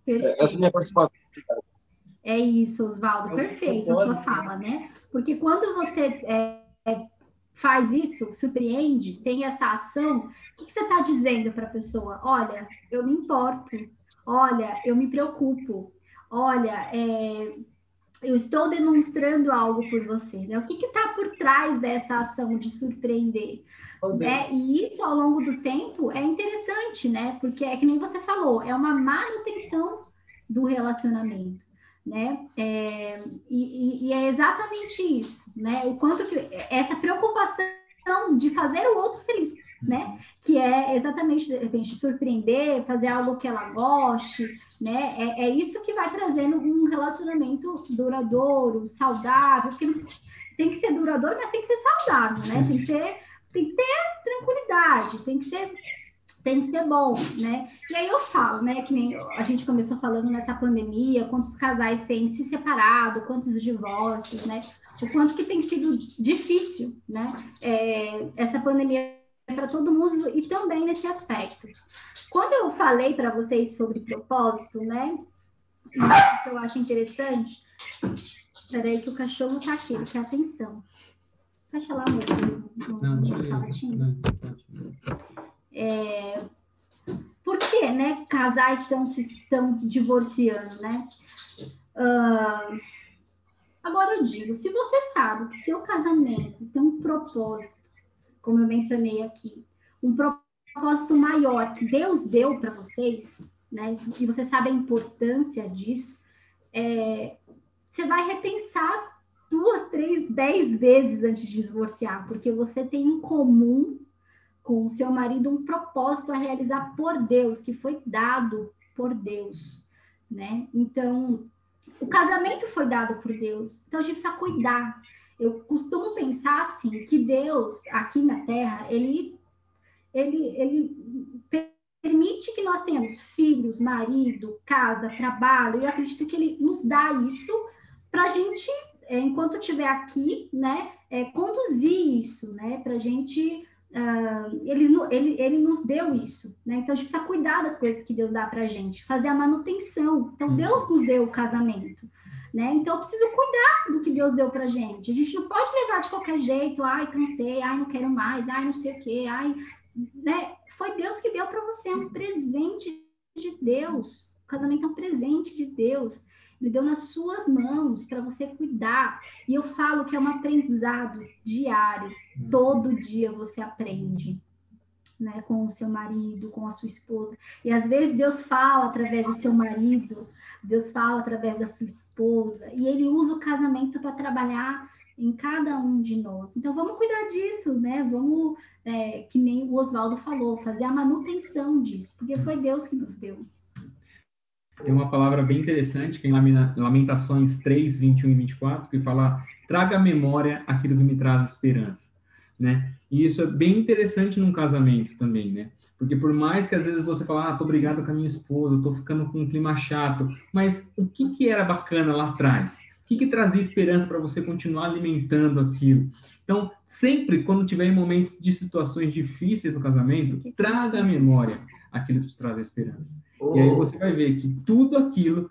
Essa é a minha participação. É isso, Oswaldo, perfeito a sua fala, né? Porque quando você é, faz isso, surpreende, tem essa ação, o que, que você está dizendo para a pessoa? Olha, eu me importo, olha, eu me preocupo, olha, é, eu estou demonstrando algo por você, né? O que está por trás dessa ação de surpreender? É, e isso, ao longo do tempo, é interessante, né? Porque é que nem você falou, é uma manutenção do relacionamento né? É, e, e, é exatamente isso, né? O quanto que essa preocupação de fazer o outro feliz, né? Que é exatamente de repente surpreender, fazer algo que ela goste, né? É, é isso que vai trazendo um relacionamento duradouro, saudável, porque tem que ser duradouro, mas tem que ser saudável, né? Tem que ser, tem que ter tranquilidade, tem que ser tem que ser bom, né? E aí eu falo, né, que nem a gente começou falando nessa pandemia, quantos casais têm se separado, quantos divórcios, né? O quanto que tem sido difícil, né? É, essa pandemia para todo mundo e também nesse aspecto. Quando eu falei para vocês sobre propósito, né? Que eu acho interessante. Peraí que o cachorro tá aqui, ele quer atenção. Fecha lá, amor. Não, não, é, por que, né, casais estão se estão divorciando, né? Uh, agora eu digo, se você sabe que seu casamento tem um propósito, como eu mencionei aqui, um propósito maior que Deus deu para vocês, né? E você sabe a importância disso, é, você vai repensar duas, três, dez vezes antes de divorciar, porque você tem em comum com o seu marido um propósito a realizar por Deus, que foi dado por Deus, né? Então, o casamento foi dado por Deus, então a gente precisa cuidar. Eu costumo pensar assim, que Deus, aqui na Terra, ele, ele, ele permite que nós tenhamos filhos, marido, casa, trabalho, eu acredito que ele nos dá isso para a gente, é, enquanto estiver aqui, né, é, conduzir isso, né, para a gente Uh, ele, ele, ele nos deu isso, né? Então a gente precisa cuidar das coisas que Deus dá para a gente, fazer a manutenção. Então uhum. Deus nos deu o casamento, né? Então eu preciso cuidar do que Deus deu para a gente. A gente não pode levar de qualquer jeito, ai cansei, ai não quero mais, ai não sei o quê, ai, né? Foi Deus que deu para você, é um presente de Deus. O casamento é um presente de Deus. Ele deu nas suas mãos para você cuidar. E eu falo que é um aprendizado diário. Todo dia você aprende. Né, com o seu marido, com a sua esposa. E às vezes Deus fala através do seu marido, Deus fala através da sua esposa, e ele usa o casamento para trabalhar em cada um de nós. Então vamos cuidar disso, né? Vamos, é, que nem o Oswaldo falou, fazer a manutenção disso, porque foi Deus que nos deu. Tem uma palavra bem interessante, que é em Lamentações 3, 21 e 24, que fala: traga à memória aquilo que me traz esperança, né? E isso é bem interessante num casamento também, né? Porque por mais que às vezes você fale, ah, tô brigado com a minha esposa, tô ficando com um clima chato, mas o que que era bacana lá atrás? O que que trazia esperança para você continuar alimentando aquilo? Então, sempre quando tiver momentos de situações difíceis no casamento, traga à memória aquilo que te traz esperança. Oh. E aí você vai ver que tudo aquilo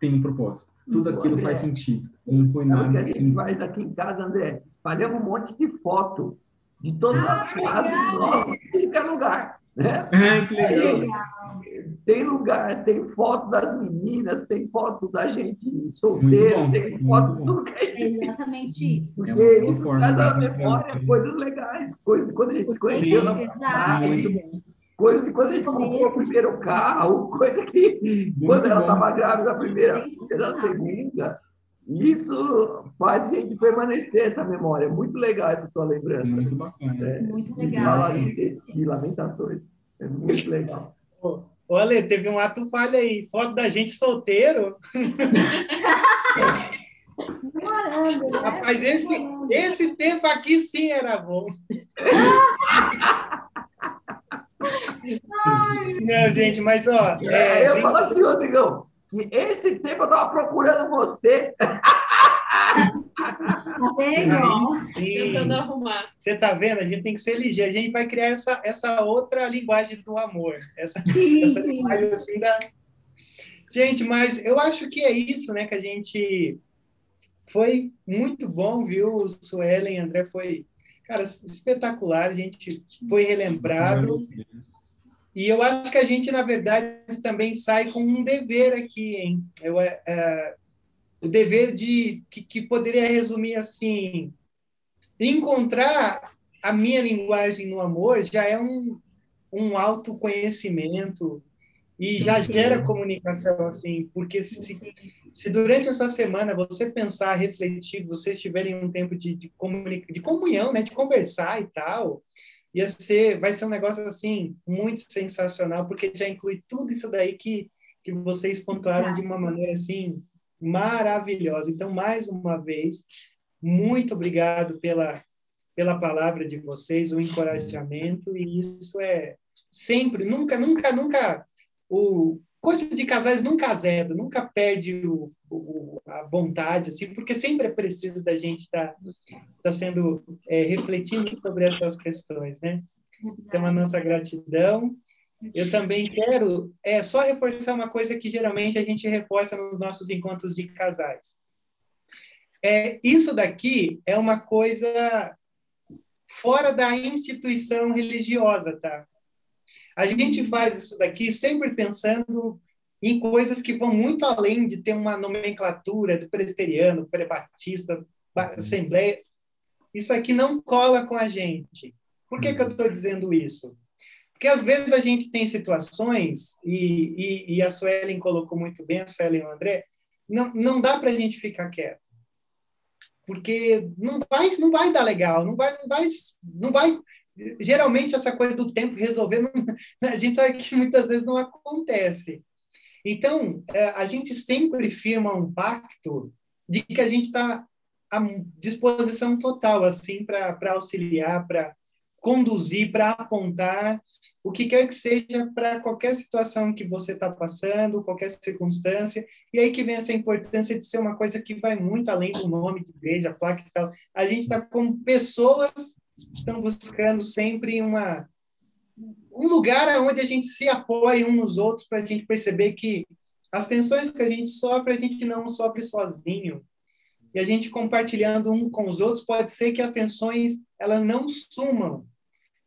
tem um propósito. Tudo aquilo André, faz sentido. Não foi nada. O que a gente faz aqui em casa, André? Espalhamos um monte de foto de todas ah, as casas nossas, em qualquer lugar. Né? É, que legal. Aí, tem lugar, tem foto das meninas, tem foto da gente solteira, tem foto de tudo que a gente... É exatamente isso. Porque é isso traz a memória, coisas legais, coisas quando a gente se conheceu na praia. Muito bom coisa de quando a gente comprou o primeiro carro, coisa que quando ela estava grávida a primeira filha, da segunda. Isso faz a gente permanecer essa memória. Muito legal essa tua lembrança. Muito bacana. É, muito legal. De, de, lamentações. É muito legal. Olha, teve um ato falha aí. Foto da gente solteiro. Morando, né? Rapaz, esse, esse tempo aqui sim era bom. Não, gente, mas ó. É, eu falo assim, Rodrigão, esse tempo eu estava procurando você. Tá vendo? Tentando arrumar. Você tá vendo? A gente tem que ser ligeiro. A gente vai criar essa, essa outra linguagem do amor. Essa, sim, essa sim. linguagem assim da. Gente, mas eu acho que é isso, né? Que a gente. Foi muito bom, viu, Suelen, André? Foi Cara, espetacular, a gente foi relembrado. E eu acho que a gente, na verdade, também sai com um dever aqui, hein? Eu, é, é, o dever de que, que poderia resumir assim: encontrar a minha linguagem no amor já é um, um autoconhecimento e já gera comunicação assim, porque se se durante essa semana você pensar, refletir, vocês tiverem um tempo de, de, de comunhão, né, de conversar e tal, ia ser, vai ser um negócio assim muito sensacional, porque já inclui tudo isso daí que, que vocês pontuaram de uma maneira assim maravilhosa. Então, mais uma vez, muito obrigado pela pela palavra de vocês, o encorajamento, e isso é, sempre, nunca, nunca, nunca, o coisa de casais nunca azeda, nunca perde o, o, a vontade, assim, porque sempre é preciso da gente estar tá, tá sendo, é, refletindo sobre essas questões, né? Então, a nossa gratidão. Eu também quero é, só reforçar uma coisa que geralmente a gente reforça nos nossos encontros de casais. É, isso daqui é uma coisa fora da instituição religiosa, tá? A gente faz isso daqui sempre pensando em coisas que vão muito além de ter uma nomenclatura do presbiteriano, pré-batista, assembleia. Isso aqui não cola com a gente. Por que, que eu estou dizendo isso? Porque às vezes a gente tem situações, e, e, e a Suelen colocou muito bem, a Suelen e o André, não, não dá para a gente ficar quieto porque não vai, não vai dar legal, não vai, não vai, não vai. Geralmente essa coisa do tempo resolver, a gente sabe que muitas vezes não acontece. Então é, a gente sempre firma um pacto de que a gente está à disposição total assim para auxiliar, para conduzir, para apontar o que quer que seja para qualquer situação que você está passando, qualquer circunstância, e aí que vem essa importância de ser uma coisa que vai muito além do nome de igreja, placa e tal. A gente está com pessoas estão buscando sempre uma um lugar onde a gente se apoia uns nos outros para a gente perceber que as tensões que a gente sofre, a gente não sofre sozinho. E a gente compartilhando um com os outros, pode ser que as tensões elas não sumam,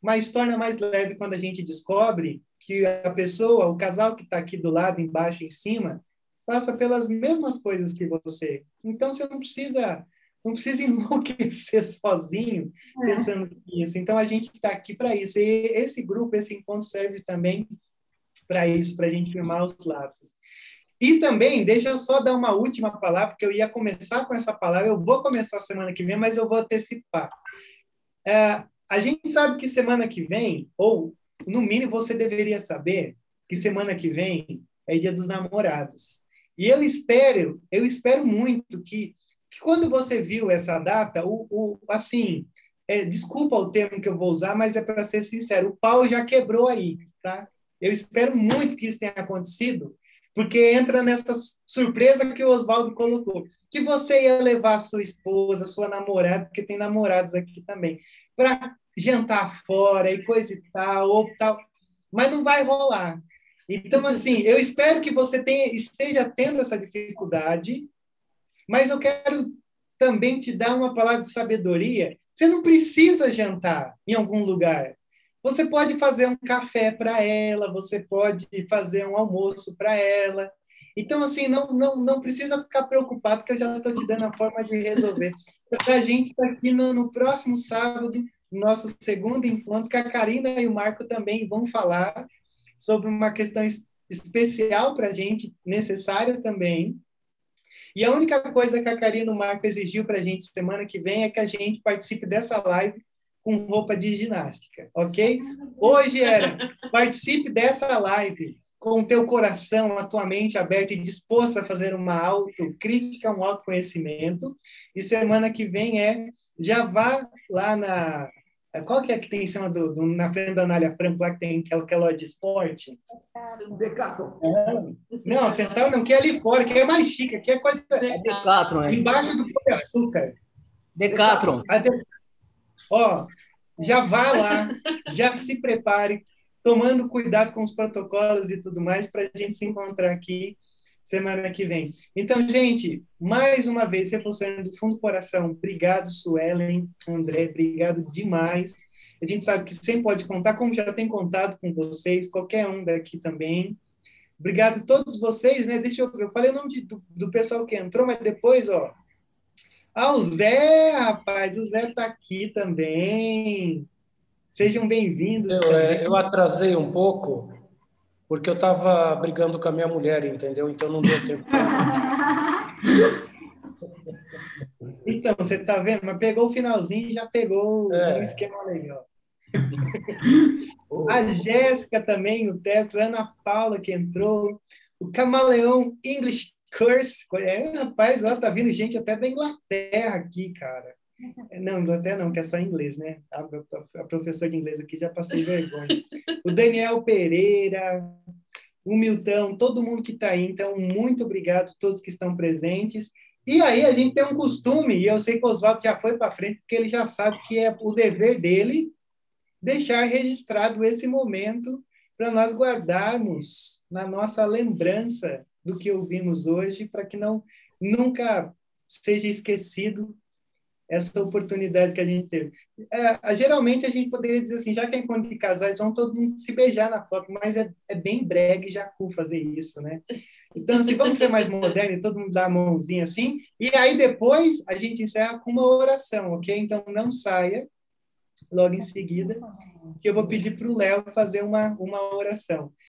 mas torna mais leve quando a gente descobre que a pessoa, o casal que está aqui do lado, embaixo, em cima, passa pelas mesmas coisas que você. Então você não precisa não precisa enlouquecer sozinho é. pensando nisso. Então a gente está aqui para isso. E esse grupo, esse encontro serve também para isso, para a gente firmar os laços. E também, deixa eu só dar uma última palavra, porque eu ia começar com essa palavra, eu vou começar semana que vem, mas eu vou antecipar. É, a gente sabe que semana que vem, ou no mínimo você deveria saber que semana que vem é dia dos namorados. E eu espero, eu espero muito que quando você viu essa data, o, o assim, é, desculpa o termo que eu vou usar, mas é para ser sincero, o pau já quebrou aí, tá? Eu espero muito que isso tenha acontecido, porque entra nessa surpresa que o Oswaldo colocou, que você ia levar sua esposa, sua namorada, porque tem namorados aqui também, para jantar fora e coisa e tal, ou tal, mas não vai rolar. Então, assim, eu espero que você tenha, esteja tendo essa dificuldade, mas eu quero também te dar uma palavra de sabedoria. Você não precisa jantar em algum lugar. Você pode fazer um café para ela, você pode fazer um almoço para ela. Então, assim, não, não, não precisa ficar preocupado, que eu já estou te dando a forma de resolver. A gente está aqui no, no próximo sábado, nosso segundo encontro, que a Karina e o Marco também vão falar sobre uma questão especial para a gente, necessária também. E a única coisa que a Karina Marco exigiu para a gente semana que vem é que a gente participe dessa live com roupa de ginástica, ok? Hoje era participe dessa live com o teu coração, a tua mente aberta e disposto a fazer uma autocrítica, um autoconhecimento. E semana que vem é já vá lá na qual que é que tem em cima do, do na frente da Anália Franco lá que tem aquela, aquela loja de esporte? Decathlon. É. Não, Central não, que é ali fora, que é mais chique, que é coisa. É Decathlon, é. Embaixo do Pão de Açúcar. Decathlon. Ó, já vá lá, já se prepare, tomando cuidado com os protocolos e tudo mais, para a gente se encontrar aqui semana que vem. Então, gente, mais uma vez, reforçando do fundo do coração, obrigado, Suelen, André, obrigado demais. A gente sabe que sempre pode contar, como já tem contado com vocês, qualquer um daqui também. Obrigado a todos vocês, né? Deixa eu eu falei o nome de, do, do pessoal que entrou, mas depois, ó. Ah, o Zé, rapaz, o Zé está aqui também. Sejam bem-vindos. Eu, é, eu atrasei um pouco, porque eu estava brigando com a minha mulher, entendeu? Então não deu tempo. então, você está vendo? Mas pegou o finalzinho e já pegou é. um esquema legal. a Jéssica também, o Tex, a Ana Paula que entrou, o Camaleão English Curse. É, rapaz, ó, tá vindo gente até da Inglaterra aqui, cara. Não, até não, que é só inglês, né? A, a, a professora de inglês aqui já passei vergonha. O Daniel Pereira, o Milton, todo mundo que está aí. Então, muito obrigado a todos que estão presentes. E aí a gente tem um costume, e eu sei que o Oswaldo já foi para frente, porque ele já sabe que é o dever dele deixar registrado esse momento para nós guardarmos na nossa lembrança do que ouvimos hoje, para que não nunca seja esquecido essa oportunidade que a gente teve. É, geralmente a gente poderia dizer assim, já que é encontro de casais, vão todo mundo se beijar na foto, mas é, é bem brega e jacu fazer isso, né? Então, assim, vamos ser mais modernos, todo mundo dá a mãozinha assim, e aí depois a gente encerra com uma oração, ok? Então não saia logo em seguida, que eu vou pedir para o Léo fazer uma, uma oração.